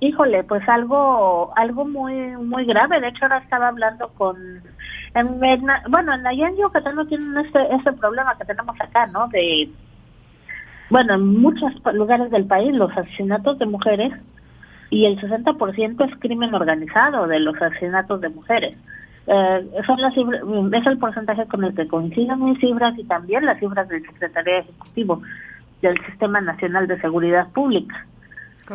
Híjole, pues algo algo muy muy grave. De hecho, ahora estaba hablando con... En, en- bueno, en allá en Yucatán no tienen ese, ese problema que tenemos acá, ¿no? De... Bueno, en muchos lugares del país los asesinatos de mujeres y el 60% es crimen organizado de los asesinatos de mujeres. Eh, son las es el porcentaje con el que coinciden mis cifras y también las cifras del Secretario Ejecutivo del Sistema Nacional de Seguridad Pública.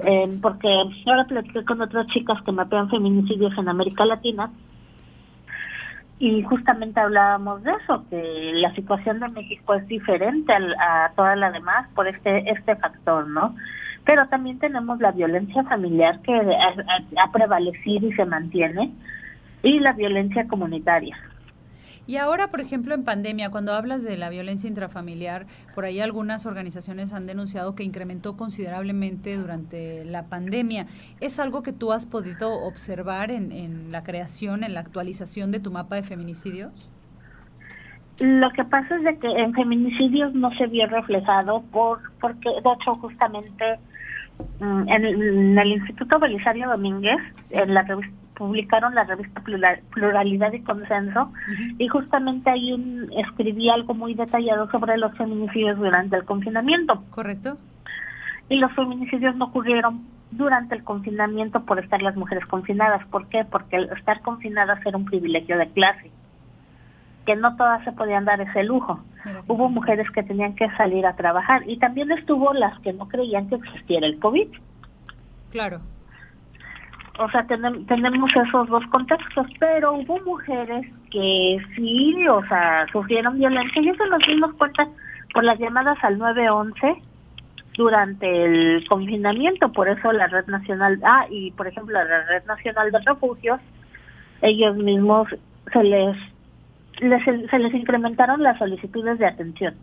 Eh, porque ahora platiqué con otras chicas que mapean feminicidios en América Latina y justamente hablábamos de eso, que la situación de México es diferente al- a toda la demás por este este factor, ¿no? Pero también tenemos la violencia familiar que ha prevalecido y se mantiene y la violencia comunitaria. Y ahora, por ejemplo, en pandemia, cuando hablas de la violencia intrafamiliar, por ahí algunas organizaciones han denunciado que incrementó considerablemente durante la pandemia. ¿Es algo que tú has podido observar en, en la creación, en la actualización de tu mapa de feminicidios? Lo que pasa es de que en feminicidios no se vio reflejado por porque de hecho justamente mm, en, en el Instituto Belisario Domínguez en la revista- publicaron la revista Plura- Pluralidad y Consenso y justamente ahí un, escribí algo muy detallado sobre los feminicidios durante el confinamiento. Correcto. Y los feminicidios no ocurrieron durante el confinamiento por estar las mujeres confinadas. ¿Por qué? Porque el estar confinadas era un privilegio de clase que no todas se podían dar ese lujo. Hubo mujeres que tenían que salir a trabajar y también estuvo las que no creían que existiera el COVID. Claro. O sea, tenem- tenemos esos dos contextos, pero hubo mujeres que sí, o sea, sufrieron violencia y eso nos dimos cuenta por las llamadas al 911 durante el confinamiento, por eso la Red Nacional, ah, y por ejemplo la Red Nacional de Refugios, ellos mismos se les, les se les incrementaron las solicitudes de atención.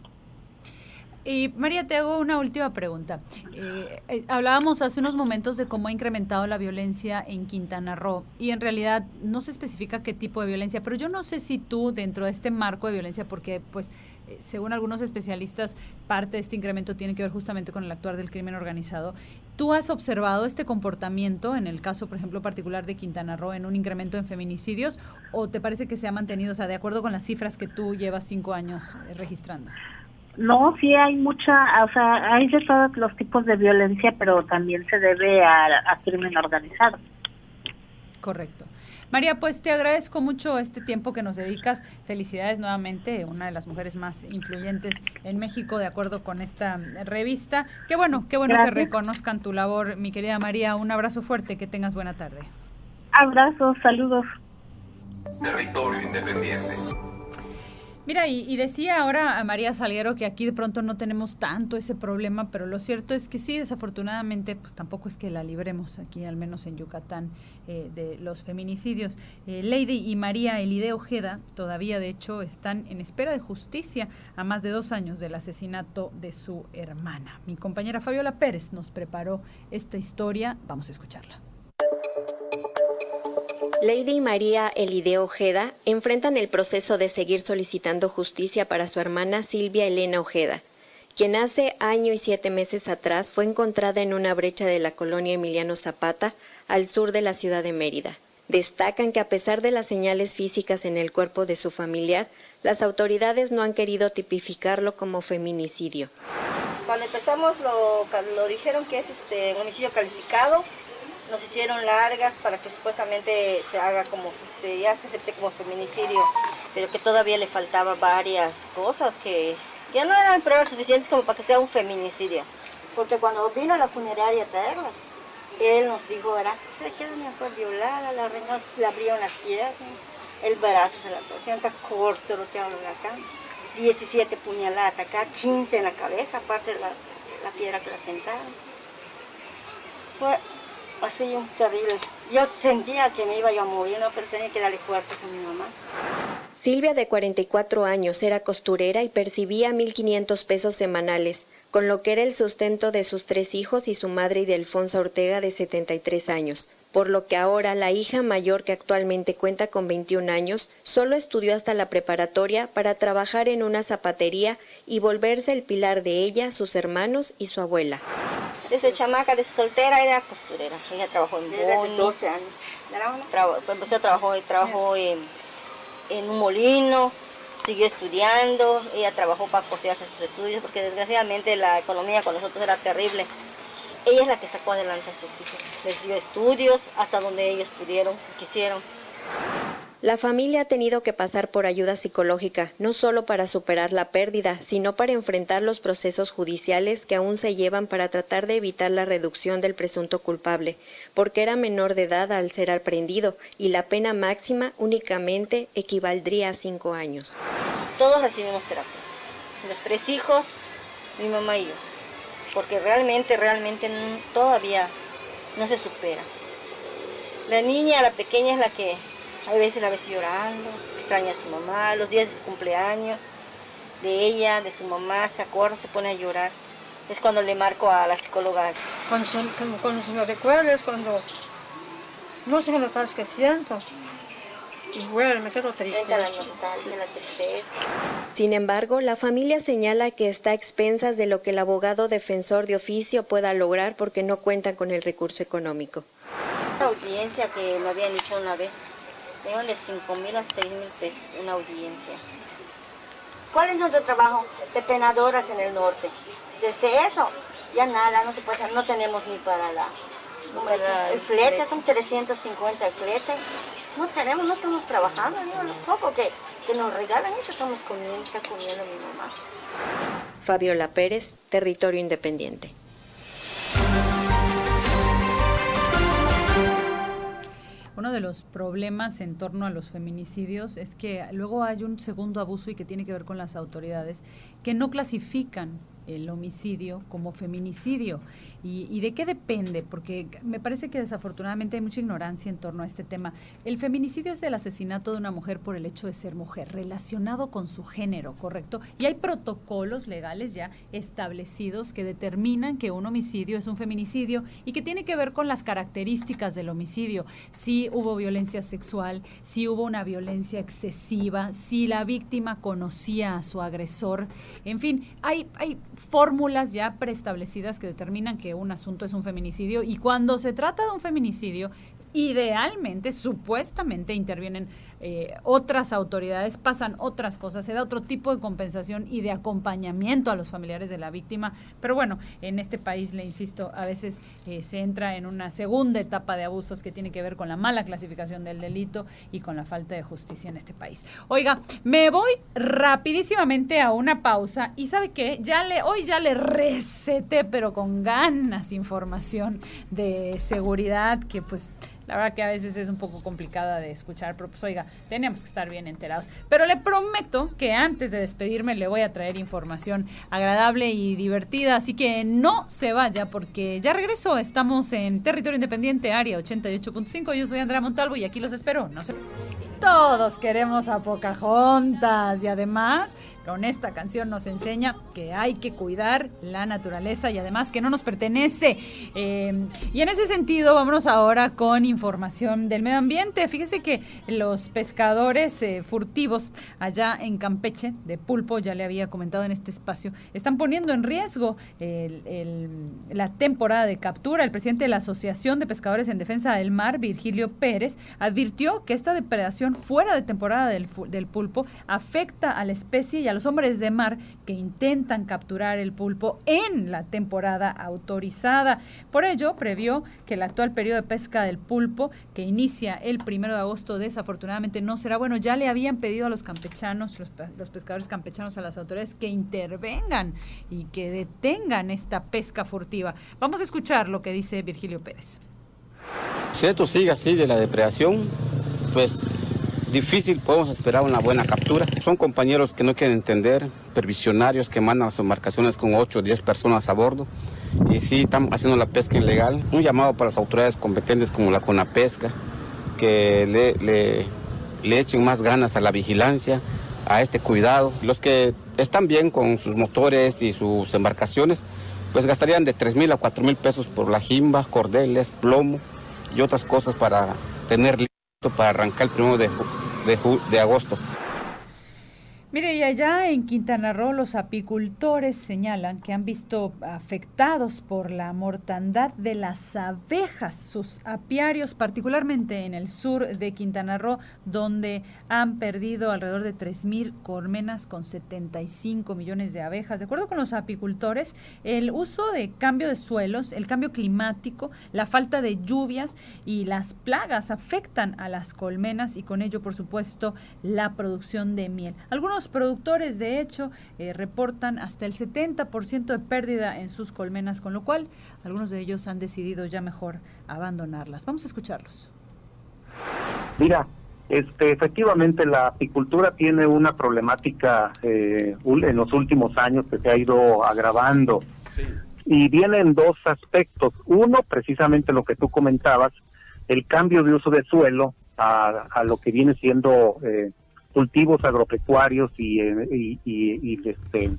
Y María, te hago una última pregunta. Eh, eh, hablábamos hace unos momentos de cómo ha incrementado la violencia en Quintana Roo y en realidad no se especifica qué tipo de violencia, pero yo no sé si tú dentro de este marco de violencia, porque pues según algunos especialistas parte de este incremento tiene que ver justamente con el actuar del crimen organizado, ¿tú has observado este comportamiento en el caso, por ejemplo, particular de Quintana Roo en un incremento en feminicidios o te parece que se ha mantenido, o sea, de acuerdo con las cifras que tú llevas cinco años eh, registrando? No, sí hay mucha, o sea, hay de todos los tipos de violencia, pero también se debe a, a crimen organizado. Correcto. María, pues te agradezco mucho este tiempo que nos dedicas. Felicidades nuevamente, una de las mujeres más influyentes en México, de acuerdo con esta revista. Qué bueno, qué bueno que reconozcan tu labor, mi querida María. Un abrazo fuerte, que tengas buena tarde. Abrazos, saludos. Territorio independiente. Mira, y, decía ahora a María Salguero que aquí de pronto no tenemos tanto ese problema, pero lo cierto es que sí, desafortunadamente, pues tampoco es que la libremos aquí, al menos en Yucatán, eh, de los feminicidios. Eh, Lady y María Elide Ojeda todavía, de hecho, están en espera de justicia a más de dos años del asesinato de su hermana. Mi compañera Fabiola Pérez nos preparó esta historia. Vamos a escucharla. Lady María Elide Ojeda enfrentan el proceso de seguir solicitando justicia para su hermana Silvia Elena Ojeda, quien hace año y siete meses atrás fue encontrada en una brecha de la colonia Emiliano Zapata, al sur de la ciudad de Mérida. Destacan que a pesar de las señales físicas en el cuerpo de su familiar, las autoridades no han querido tipificarlo como feminicidio. Cuando empezamos lo, lo dijeron que es este homicidio calificado, nos hicieron largas para que supuestamente se haga como, se, ya se acepte como feminicidio, pero que todavía le faltaba varias cosas que ya no eran pruebas suficientes como para que sea un feminicidio. Porque cuando vino a la funeraria a traerla, él nos dijo, era, le queda mejor violada, la reina le abrieron las piernas, el brazo se la torcieron, está corto hablan acá. 17 puñaladas acá, 15 en la cabeza, aparte de la, la piedra que la sentaron. Fue así un terrible. Yo sentía que me iba yo a morir, ¿no? pero tenía que darle fuerzas a mi mamá. Silvia, de 44 años, era costurera y percibía 1.500 pesos semanales, con lo que era el sustento de sus tres hijos y su madre Idelfonsa Ortega, de 73 años. Por lo que ahora la hija mayor que actualmente cuenta con 21 años solo estudió hasta la preparatoria para trabajar en una zapatería y volverse el pilar de ella, sus hermanos y su abuela. Desde chamaca, desde soltera, era costurera. Ella trabajó en Boni. 12 años. Traba- pues, empezó a trabajar, trabajó en, en un molino, siguió estudiando. Ella trabajó para costearse sus estudios porque desgraciadamente la economía con nosotros era terrible. Ella es la que sacó adelante a sus hijos. Les dio estudios hasta donde ellos pudieron, quisieron. La familia ha tenido que pasar por ayuda psicológica, no solo para superar la pérdida, sino para enfrentar los procesos judiciales que aún se llevan para tratar de evitar la reducción del presunto culpable, porque era menor de edad al ser aprendido y la pena máxima únicamente equivaldría a cinco años. Todos recibimos terapias. Los tres hijos, mi mamá y yo. Porque realmente, realmente todavía no se supera. La niña, la pequeña es la que a veces la ves llorando, extraña a su mamá, los días de su cumpleaños, de ella, de su mamá, se acuerda, se pone a llorar. Es cuando le marco a la psicóloga. Cuando cuando, se me recuerda es cuando no sé las cosas que siento. Bueno, me quedo triste. La nostalgia, la tristeza. Sin embargo, la familia señala que está a expensas de lo que el abogado defensor de oficio pueda lograr porque no cuentan con el recurso económico. Una audiencia que me habían dicho una vez, iban de 5 mil a 6 mil pesos, una audiencia. ¿Cuál es nuestro trabajo de penadoras en el norte? Desde eso, ya nada, no se puede hacer, no tenemos ni para la... para el flete, son 350 el flete. No tenemos, no estamos trabajando, ni lo poco que, que nos regalan eso estamos comiendo, está comiendo mi mamá. Fabiola Pérez, Territorio Independiente. Uno de los problemas en torno a los feminicidios es que luego hay un segundo abuso y que tiene que ver con las autoridades que no clasifican el homicidio como feminicidio. ¿Y, y de qué depende? Porque me parece que desafortunadamente hay mucha ignorancia en torno a este tema. El feminicidio es el asesinato de una mujer por el hecho de ser mujer, relacionado con su género, ¿correcto? Y hay protocolos legales ya establecidos que determinan que un homicidio es un feminicidio y que tiene que ver con las características del homicidio. Si hubo violencia sexual, si hubo una violencia excesiva, si la víctima conocía a su agresor. En fin, hay, hay fórmulas ya preestablecidas que determinan que un asunto es un feminicidio y cuando se trata de un feminicidio, idealmente, supuestamente intervienen eh, otras autoridades, pasan otras cosas, se da otro tipo de compensación y de acompañamiento a los familiares de la víctima. Pero bueno, en este país, le insisto, a veces eh, se entra en una segunda etapa de abusos que tiene que ver con la mala clasificación del delito y con la falta de justicia en este país. Oiga, me voy rapidísimamente a una pausa y sabe qué, ya le, hoy ya le receté, pero con ganas, información de seguridad que pues la verdad que a veces es un poco complicada de escuchar, pero pues oiga, tenemos que estar bien enterados. Pero le prometo que antes de despedirme le voy a traer información agradable y divertida, así que no se vaya porque ya regreso, estamos en Territorio Independiente, área 88.5, yo soy Andrea Montalvo y aquí los espero, no se... Todos queremos a Pocahontas y además con esta canción nos enseña que hay que cuidar la naturaleza y además que no nos pertenece. Eh, y en ese sentido, vámonos ahora con información del medio ambiente. Fíjese que los pescadores eh, furtivos allá en Campeche de pulpo, ya le había comentado en este espacio, están poniendo en riesgo la temporada de captura. El presidente de la Asociación de Pescadores en Defensa del Mar, Virgilio Pérez, advirtió que esta depredación fuera de temporada del pulpo afecta a la especie y a los hombres de mar que intentan capturar el pulpo en la temporada autorizada. Por ello, previó que el actual periodo de pesca del pulpo, que inicia el primero de agosto, desafortunadamente no será bueno. Ya le habían pedido a los campechanos, los, pe- los pescadores campechanos, a las autoridades que intervengan y que detengan esta pesca furtiva. Vamos a escuchar lo que dice Virgilio Pérez. Si esto sigue así de la depredación, pues difícil podemos esperar una buena captura. Son compañeros que no quieren entender, pervisionarios que mandan las embarcaciones con 8 o 10 personas a bordo y sí están haciendo la pesca ilegal. Un llamado para las autoridades competentes como la CONAPESCA, que le, le, le echen más ganas a la vigilancia, a este cuidado. Los que están bien con sus motores y sus embarcaciones, pues gastarían de 3 mil a 4 mil pesos por la jimba, cordeles, plomo y otras cosas para tener para arrancar el primero de, de de agosto. Mire, y allá en Quintana Roo los apicultores señalan que han visto afectados por la mortandad de las abejas, sus apiarios, particularmente en el sur de Quintana Roo, donde han perdido alrededor de 3.000 colmenas con 75 millones de abejas. De acuerdo con los apicultores, el uso de cambio de suelos, el cambio climático, la falta de lluvias y las plagas afectan a las colmenas y con ello, por supuesto, la producción de miel. Algunos productores, de hecho, eh, reportan hasta el 70% de pérdida en sus colmenas, con lo cual algunos de ellos han decidido ya mejor abandonarlas. Vamos a escucharlos. Mira, este, efectivamente la apicultura tiene una problemática eh, ul- en los últimos años que se ha ido agravando y viene en dos aspectos. Uno, precisamente lo que tú comentabas, el cambio de uso de suelo a, a lo que viene siendo eh, cultivos agropecuarios y, eh, y, y- y, este,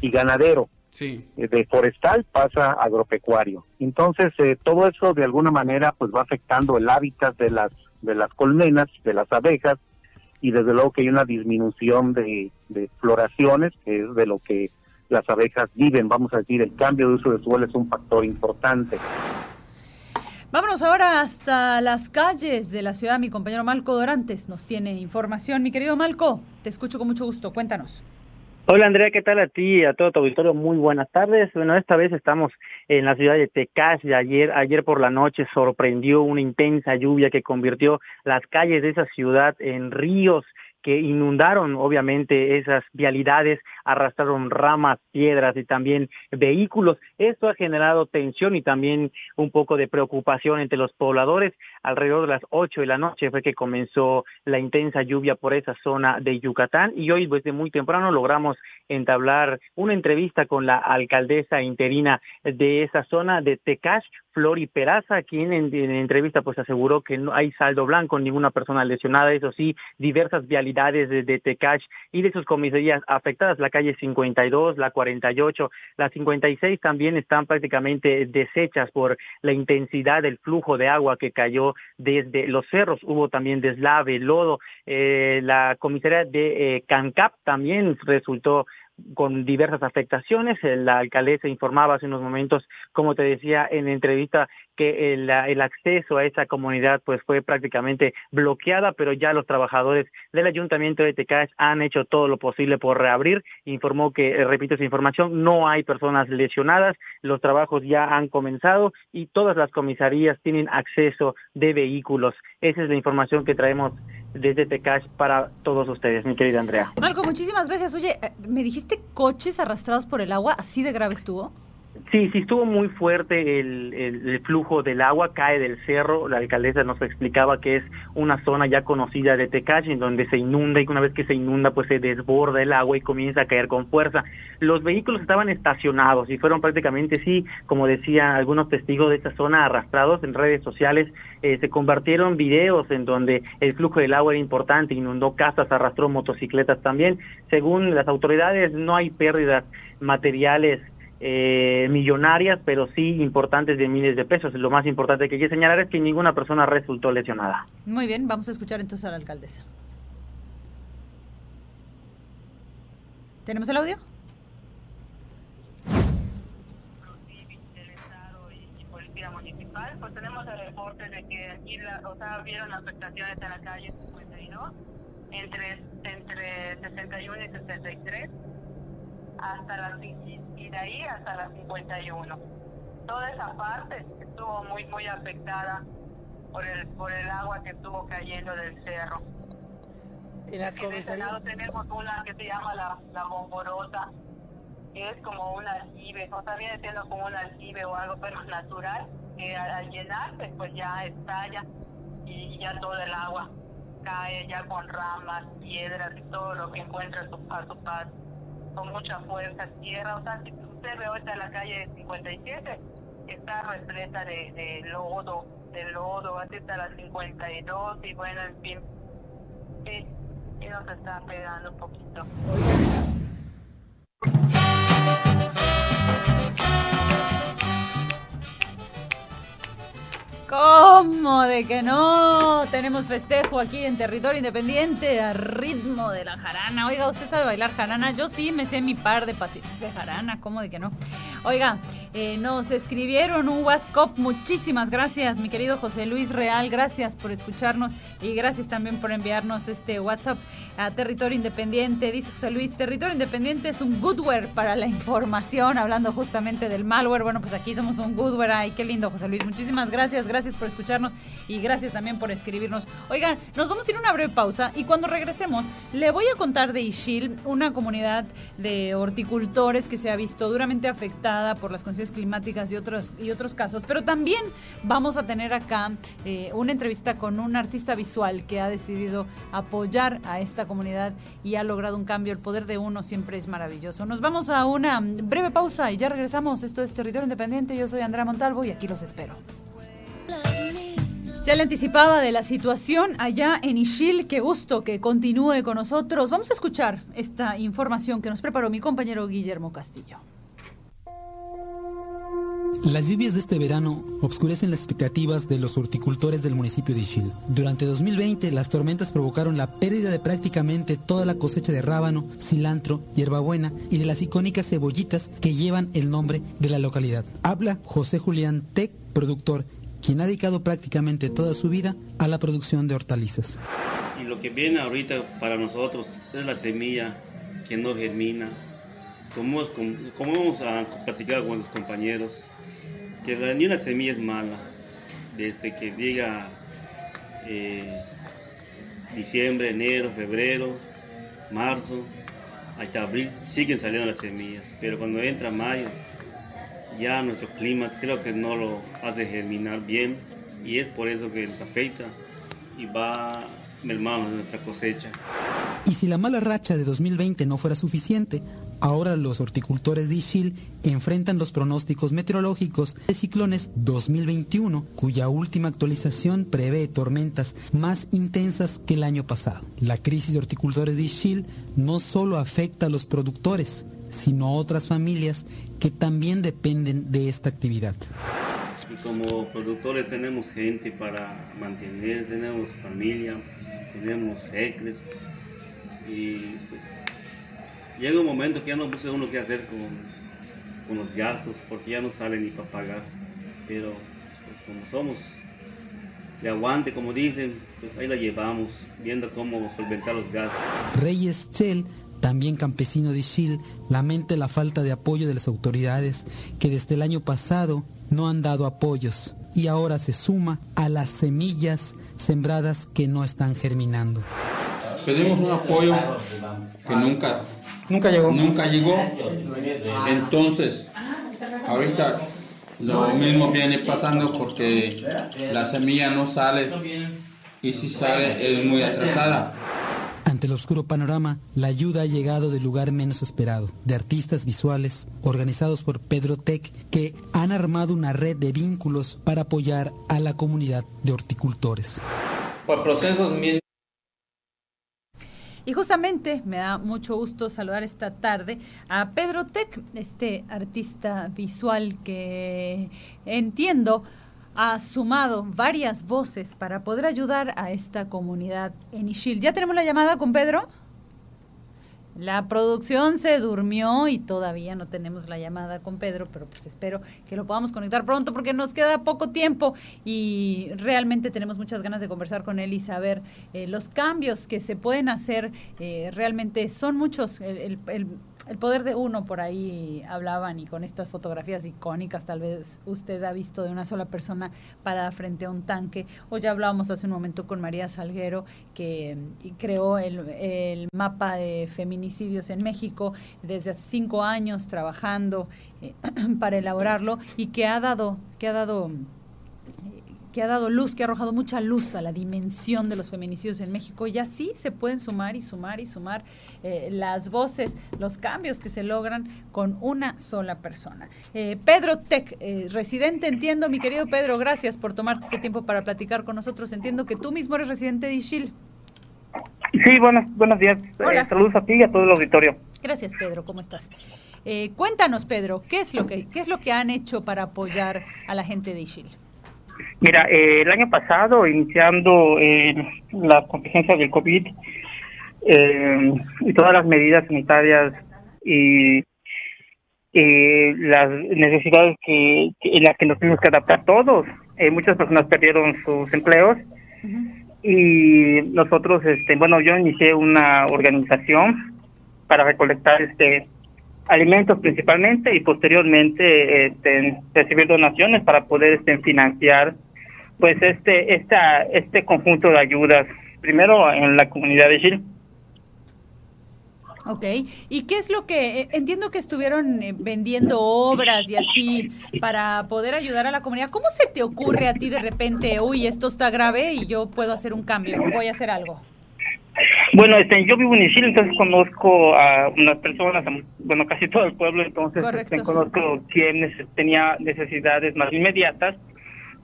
y ganadero. Sí. Eh, de forestal pasa a agropecuario. Entonces, eh, todo eso de alguna manera pues va afectando el hábitat de las de las colmenas, de las abejas y desde luego que hay una disminución de, de floraciones, que es de lo que las abejas viven, vamos a decir, el cambio de uso de suelo es un factor importante. Vámonos ahora hasta las calles de la ciudad. Mi compañero Malco Dorantes nos tiene información. Mi querido Malco, te escucho con mucho gusto. Cuéntanos. Hola Andrea, ¿qué tal a ti y a todo tu auditorio? Muy buenas tardes. Bueno, esta vez estamos en la ciudad de Tecash. y Ayer, ayer por la noche sorprendió una intensa lluvia que convirtió las calles de esa ciudad en ríos que inundaron obviamente esas vialidades, arrastraron ramas, piedras y también vehículos. Esto ha generado tensión y también un poco de preocupación entre los pobladores. Alrededor de las 8 de la noche fue que comenzó la intensa lluvia por esa zona de Yucatán. Y hoy desde muy temprano logramos entablar una entrevista con la alcaldesa interina de esa zona de Tecash, Flori Peraza, quien en, en entrevista pues aseguró que no hay saldo blanco, ninguna persona lesionada, eso sí, diversas vialidades de, de Tecash y de sus comisarías afectadas, la calle 52, la 48, la 56 también están prácticamente deshechas por la intensidad del flujo de agua que cayó desde los cerros, hubo también deslave, lodo, eh, la comisaría de eh, Cancap también resultó con diversas afectaciones. Eh, La alcaldesa informaba hace unos momentos, como te decía en entrevista, que el, el acceso a esa comunidad pues fue prácticamente bloqueada, pero ya los trabajadores del ayuntamiento de Tecash han hecho todo lo posible por reabrir. Informó que, eh, repito esa información, no hay personas lesionadas, los trabajos ya han comenzado y todas las comisarías tienen acceso de vehículos. Esa es la información que traemos desde Tecash para todos ustedes, mi querida Andrea. Malco, muchísimas gracias. Oye, eh, me dijiste coches arrastrados por el agua, ¿así de grave estuvo? Sí, sí estuvo muy fuerte el, flujo del agua, cae del cerro. La alcaldesa nos explicaba que es una zona ya conocida de Tecash, en donde se inunda y una vez que se inunda, pues se desborda el agua y comienza a caer con fuerza. Los vehículos estaban estacionados y fueron prácticamente, sí, como decían algunos testigos de esta zona, arrastrados en redes sociales. Eh, se convirtieron videos en donde el flujo del agua era importante, inundó casas, arrastró motocicletas también. Según las autoridades, no hay pérdidas materiales eh, millonarias, pero sí importantes de miles de pesos. Lo más importante que hay que señalar es que ninguna persona resultó lesionada. Muy bien, vamos a escuchar entonces a la alcaldesa. ¿Tenemos el audio? policía municipal, pues tenemos el reporte de que aquí, la, o sea, vieron afectaciones en la calle 52, entre, entre 61 y 63, hasta la, y de ahí hasta la 51. Toda esa parte estuvo muy, muy afectada por el, por el agua que estuvo cayendo del cerro. En las lado tenemos una que se llama la, la bomborosa, que es como un aljibe, o sea, viene siendo como un aljibe o algo, pero natural, que al, al llenarse pues ya estalla y ya todo el agua cae ya con ramas, piedras y todo lo que encuentra a su, a su paso, con mucha fuerza, tierra, o sea, si usted ve ahorita la calle 57, está repleta de, de lodo, de lodo, así está la 52 y bueno, en fin, sí, nos está pegando un poquito. ¿Cómo de que no? Tenemos festejo aquí en territorio independiente a ritmo de la jarana. Oiga, ¿usted sabe bailar jarana? Yo sí me sé mi par de pasitos de jarana. ¿Cómo de que no? Oiga, eh, nos escribieron un WhatsApp. Muchísimas gracias, mi querido José Luis Real. Gracias por escucharnos y gracias también por enviarnos este WhatsApp a Territorio Independiente. Dice José Luis, Territorio Independiente es un goodware para la información, hablando justamente del malware. Bueno, pues aquí somos un goodware. Ay, qué lindo, José Luis. Muchísimas gracias, gracias por escucharnos y gracias también por escribirnos. Oigan, nos vamos a ir a una breve pausa y cuando regresemos le voy a contar de Ishil, una comunidad de horticultores que se ha visto duramente afectada por las condiciones climáticas y otros, y otros casos, pero también vamos a tener acá eh, una entrevista con un artista visual que ha decidido apoyar a esta comunidad y ha logrado un cambio. El poder de uno siempre es maravilloso. Nos vamos a una breve pausa y ya regresamos. Esto es Territorio Independiente. Yo soy Andrea Montalvo y aquí los espero. Ya le anticipaba de la situación allá en Ishil. Qué gusto que continúe con nosotros. Vamos a escuchar esta información que nos preparó mi compañero Guillermo Castillo. Las lluvias de este verano obscurecen las expectativas de los horticultores del municipio de Ishil. Durante 2020, las tormentas provocaron la pérdida de prácticamente toda la cosecha de rábano, cilantro, hierbabuena y de las icónicas cebollitas que llevan el nombre de la localidad. Habla José Julián Tec, productor, quien ha dedicado prácticamente toda su vida a la producción de hortalizas. Y lo que viene ahorita para nosotros es la semilla que no germina. Como, hemos- como vamos a platicar con los compañeros, que la- ni una semilla es mala. Desde que llega eh, diciembre, enero, febrero, marzo, hasta abril, siguen saliendo las semillas. Pero cuando entra mayo, ya nuestro clima creo que no lo hace germinar bien y es por eso que nos afecta y va mermando nuestra cosecha. Y si la mala racha de 2020 no fuera suficiente, ahora los horticultores de Ishil enfrentan los pronósticos meteorológicos de ciclones 2021, cuya última actualización prevé tormentas más intensas que el año pasado. La crisis de horticultores de Ishil no solo afecta a los productores, sino a otras familias que también dependen de esta actividad. Y como productores tenemos gente para mantener, tenemos familia, tenemos secres y pues llega un momento que ya no puse uno qué hacer con, con los gastos porque ya no sale ni para pagar. Pero pues como somos de aguante, como dicen, pues ahí la llevamos, viendo cómo solventar los gastos. Reyes Chell, también campesino de Ishil, lamenta la falta de apoyo de las autoridades que desde el año pasado no han dado apoyos y ahora se suma a las semillas sembradas que no están germinando. Pedimos un apoyo que nunca, nunca llegó. Nunca llegó. Entonces, ahorita lo mismo viene pasando porque la semilla no sale y si sale es muy atrasada. Ante el oscuro panorama, la ayuda ha llegado del lugar menos esperado, de artistas visuales organizados por Pedro Tech que han armado una red de vínculos para apoyar a la comunidad de horticultores. Por procesos mismos. Y justamente me da mucho gusto saludar esta tarde a Pedro Tec, este artista visual que entiendo ha sumado varias voces para poder ayudar a esta comunidad en Ishil. ¿Ya tenemos la llamada con Pedro? La producción se durmió y todavía no tenemos la llamada con Pedro, pero pues espero que lo podamos conectar pronto porque nos queda poco tiempo y realmente tenemos muchas ganas de conversar con él y saber eh, los cambios que se pueden hacer. eh, realmente son muchos. El, el- el- el poder de uno por ahí hablaban y con estas fotografías icónicas tal vez usted ha visto de una sola persona parada frente a un tanque. O ya hablábamos hace un momento con María Salguero que creó el, el mapa de feminicidios en México desde hace cinco años trabajando eh, (clears throat) para elaborarlo y que ha dado que ha dado que ha dado luz, que ha arrojado mucha luz a la dimensión de los feminicidios en México. Y así se pueden sumar y sumar y sumar eh, las voces, los cambios que se logran con una sola persona. Eh, Pedro Tec, eh, residente, entiendo, mi querido Pedro, gracias por tomarte este tiempo para platicar con nosotros. Entiendo que tú mismo eres residente de Ishil. Sí, buenos, buenos días. Saludos a ti y a todo el auditorio. Gracias, Pedro. ¿Cómo estás? Cuéntanos, Pedro, ¿qué es, lo que, ¿qué es lo que han hecho para apoyar a la gente de Ishil? Mira, eh, el año pasado, iniciando eh, la contingencia del COVID eh, y todas las medidas sanitarias y las necesidades que, que- en las que nos tuvimos que adaptar todos, eh, muchas personas perdieron sus empleos. Y nosotros, este, bueno, yo inicié una organización para recolectar este alimentos principalmente y posteriormente este, recibir donaciones para poder este, financiar pues este esta este conjunto de ayudas primero en la comunidad de Chile Ok, ¿y qué es lo que eh, entiendo que estuvieron eh, vendiendo obras y así para poder ayudar a la comunidad? ¿Cómo se te ocurre a ti de repente, uy, esto está grave y yo puedo hacer un cambio, voy a hacer algo? Bueno este yo vivo en Isil entonces conozco a unas personas bueno casi todo el pueblo entonces este, conozco quienes tenía necesidades más inmediatas.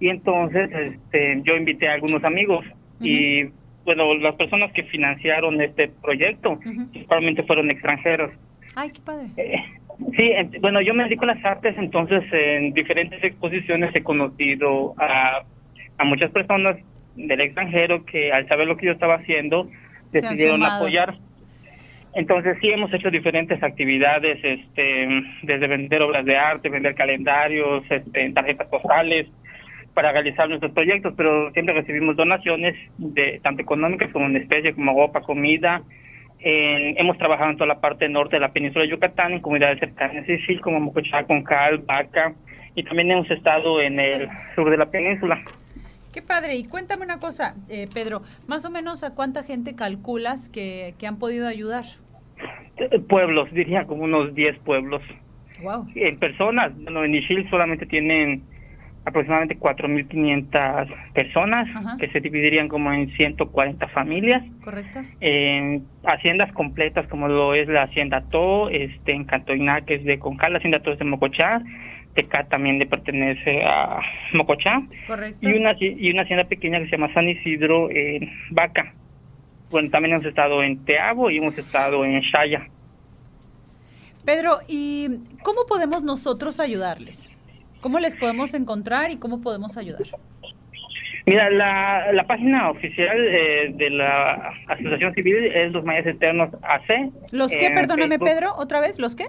Y entonces este yo invité a algunos amigos y bueno las personas que financiaron este proyecto principalmente fueron extranjeros. Ay, qué padre. Sí, ent- bueno, yo me dedico a las artes, entonces en diferentes exposiciones he conocido a, a muchas personas del extranjero que al saber lo que yo estaba haciendo decidieron apoyar. Entonces sí hemos hecho diferentes actividades, este, desde vender obras de arte, vender calendarios, este, tarjetas postales para realizar nuestros proyectos, pero siempre recibimos donaciones de tanto económicas como en especie, como ropa, comida. En- hemos trabajado en toda la parte norte de la península de Yucatán, en comunidades cercanas de Isil, como Mocochá, Concal, Vaca, y también hemos estado en el sur de la península. Qué padre. Y cuéntame una cosa, eh, Pedro, más o menos a cuánta gente calculas que, que han podido ayudar. Eh, Pueblos, diría como unos 10 pueblos. Wow. En personas, bueno, en Isil solamente tienen aproximadamente 4.500 personas, que se dividirían como en 140 familias. ¿Correcto? en haciendas completas como lo es la hacienda To, este en Cantoiná que es de Concal, la hacienda To es de Mocochá, Tecá también le pertenece a Mocochá Correcto. y una y una hacienda pequeña que se llama San Isidro en Vaca. Bueno, también hemos estado en Teabo y hemos estado en Shaya. Pedro, ¿y cómo podemos nosotros ayudarles? ¿Cómo les podemos encontrar y cómo podemos ayudar? Mira, la, la página oficial eh, de la Asociación Civil es Los Mayas Eternos AC. ¿Los qué? Perdóname, Facebook. Pedro, otra vez, ¿los qué?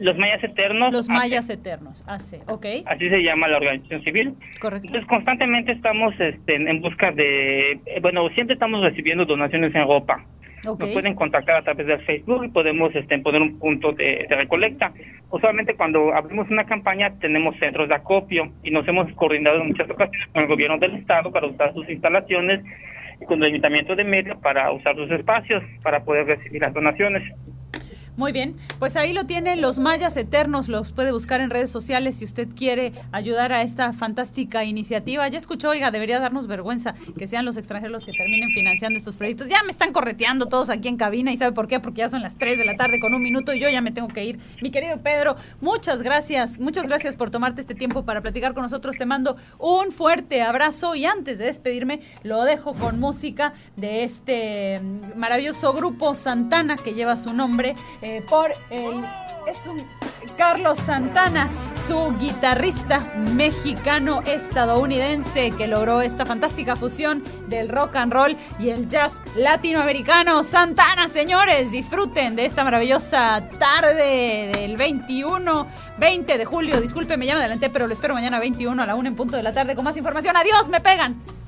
Los Mayas Eternos. Los mayas eternos, AC, ok. así se llama la organización civil. Correcto. Entonces constantemente estamos este, en busca de, bueno, siempre estamos recibiendo donaciones en ropa. Ok. Nos pueden contactar a través del Facebook y podemos este, poner un punto de, de recolecta. Usualmente cuando abrimos una campaña tenemos centros de acopio y nos hemos coordinado en muchas ocasiones con el gobierno del estado para usar sus instalaciones y con el ayuntamiento de Medio para usar sus espacios para poder recibir las donaciones. Muy bien, pues ahí lo tienen los mayas eternos, los puede buscar en redes sociales si usted quiere ayudar a esta fantástica iniciativa. Ya escuchó, oiga, debería darnos vergüenza que sean los extranjeros los que terminen financiando estos proyectos. Ya me están correteando todos aquí en cabina y ¿sabe por qué? Porque ya son las 3 de la tarde con un minuto y yo ya me tengo que ir. Mi querido Pedro, muchas gracias, muchas gracias por tomarte este tiempo para platicar con nosotros. Te mando un fuerte abrazo y antes de despedirme lo dejo con música de este maravilloso grupo Santana que lleva su nombre eh, por el es un Carlos Santana, su guitarrista mexicano estadounidense que logró esta fantástica fusión del rock and roll y el jazz latinoamericano. Santana, señores, disfruten de esta maravillosa tarde del 21, 20 de julio. Disculpe, me llama adelante, pero lo espero mañana 21 a la 1 en punto de la tarde con más información. Adiós, me pegan.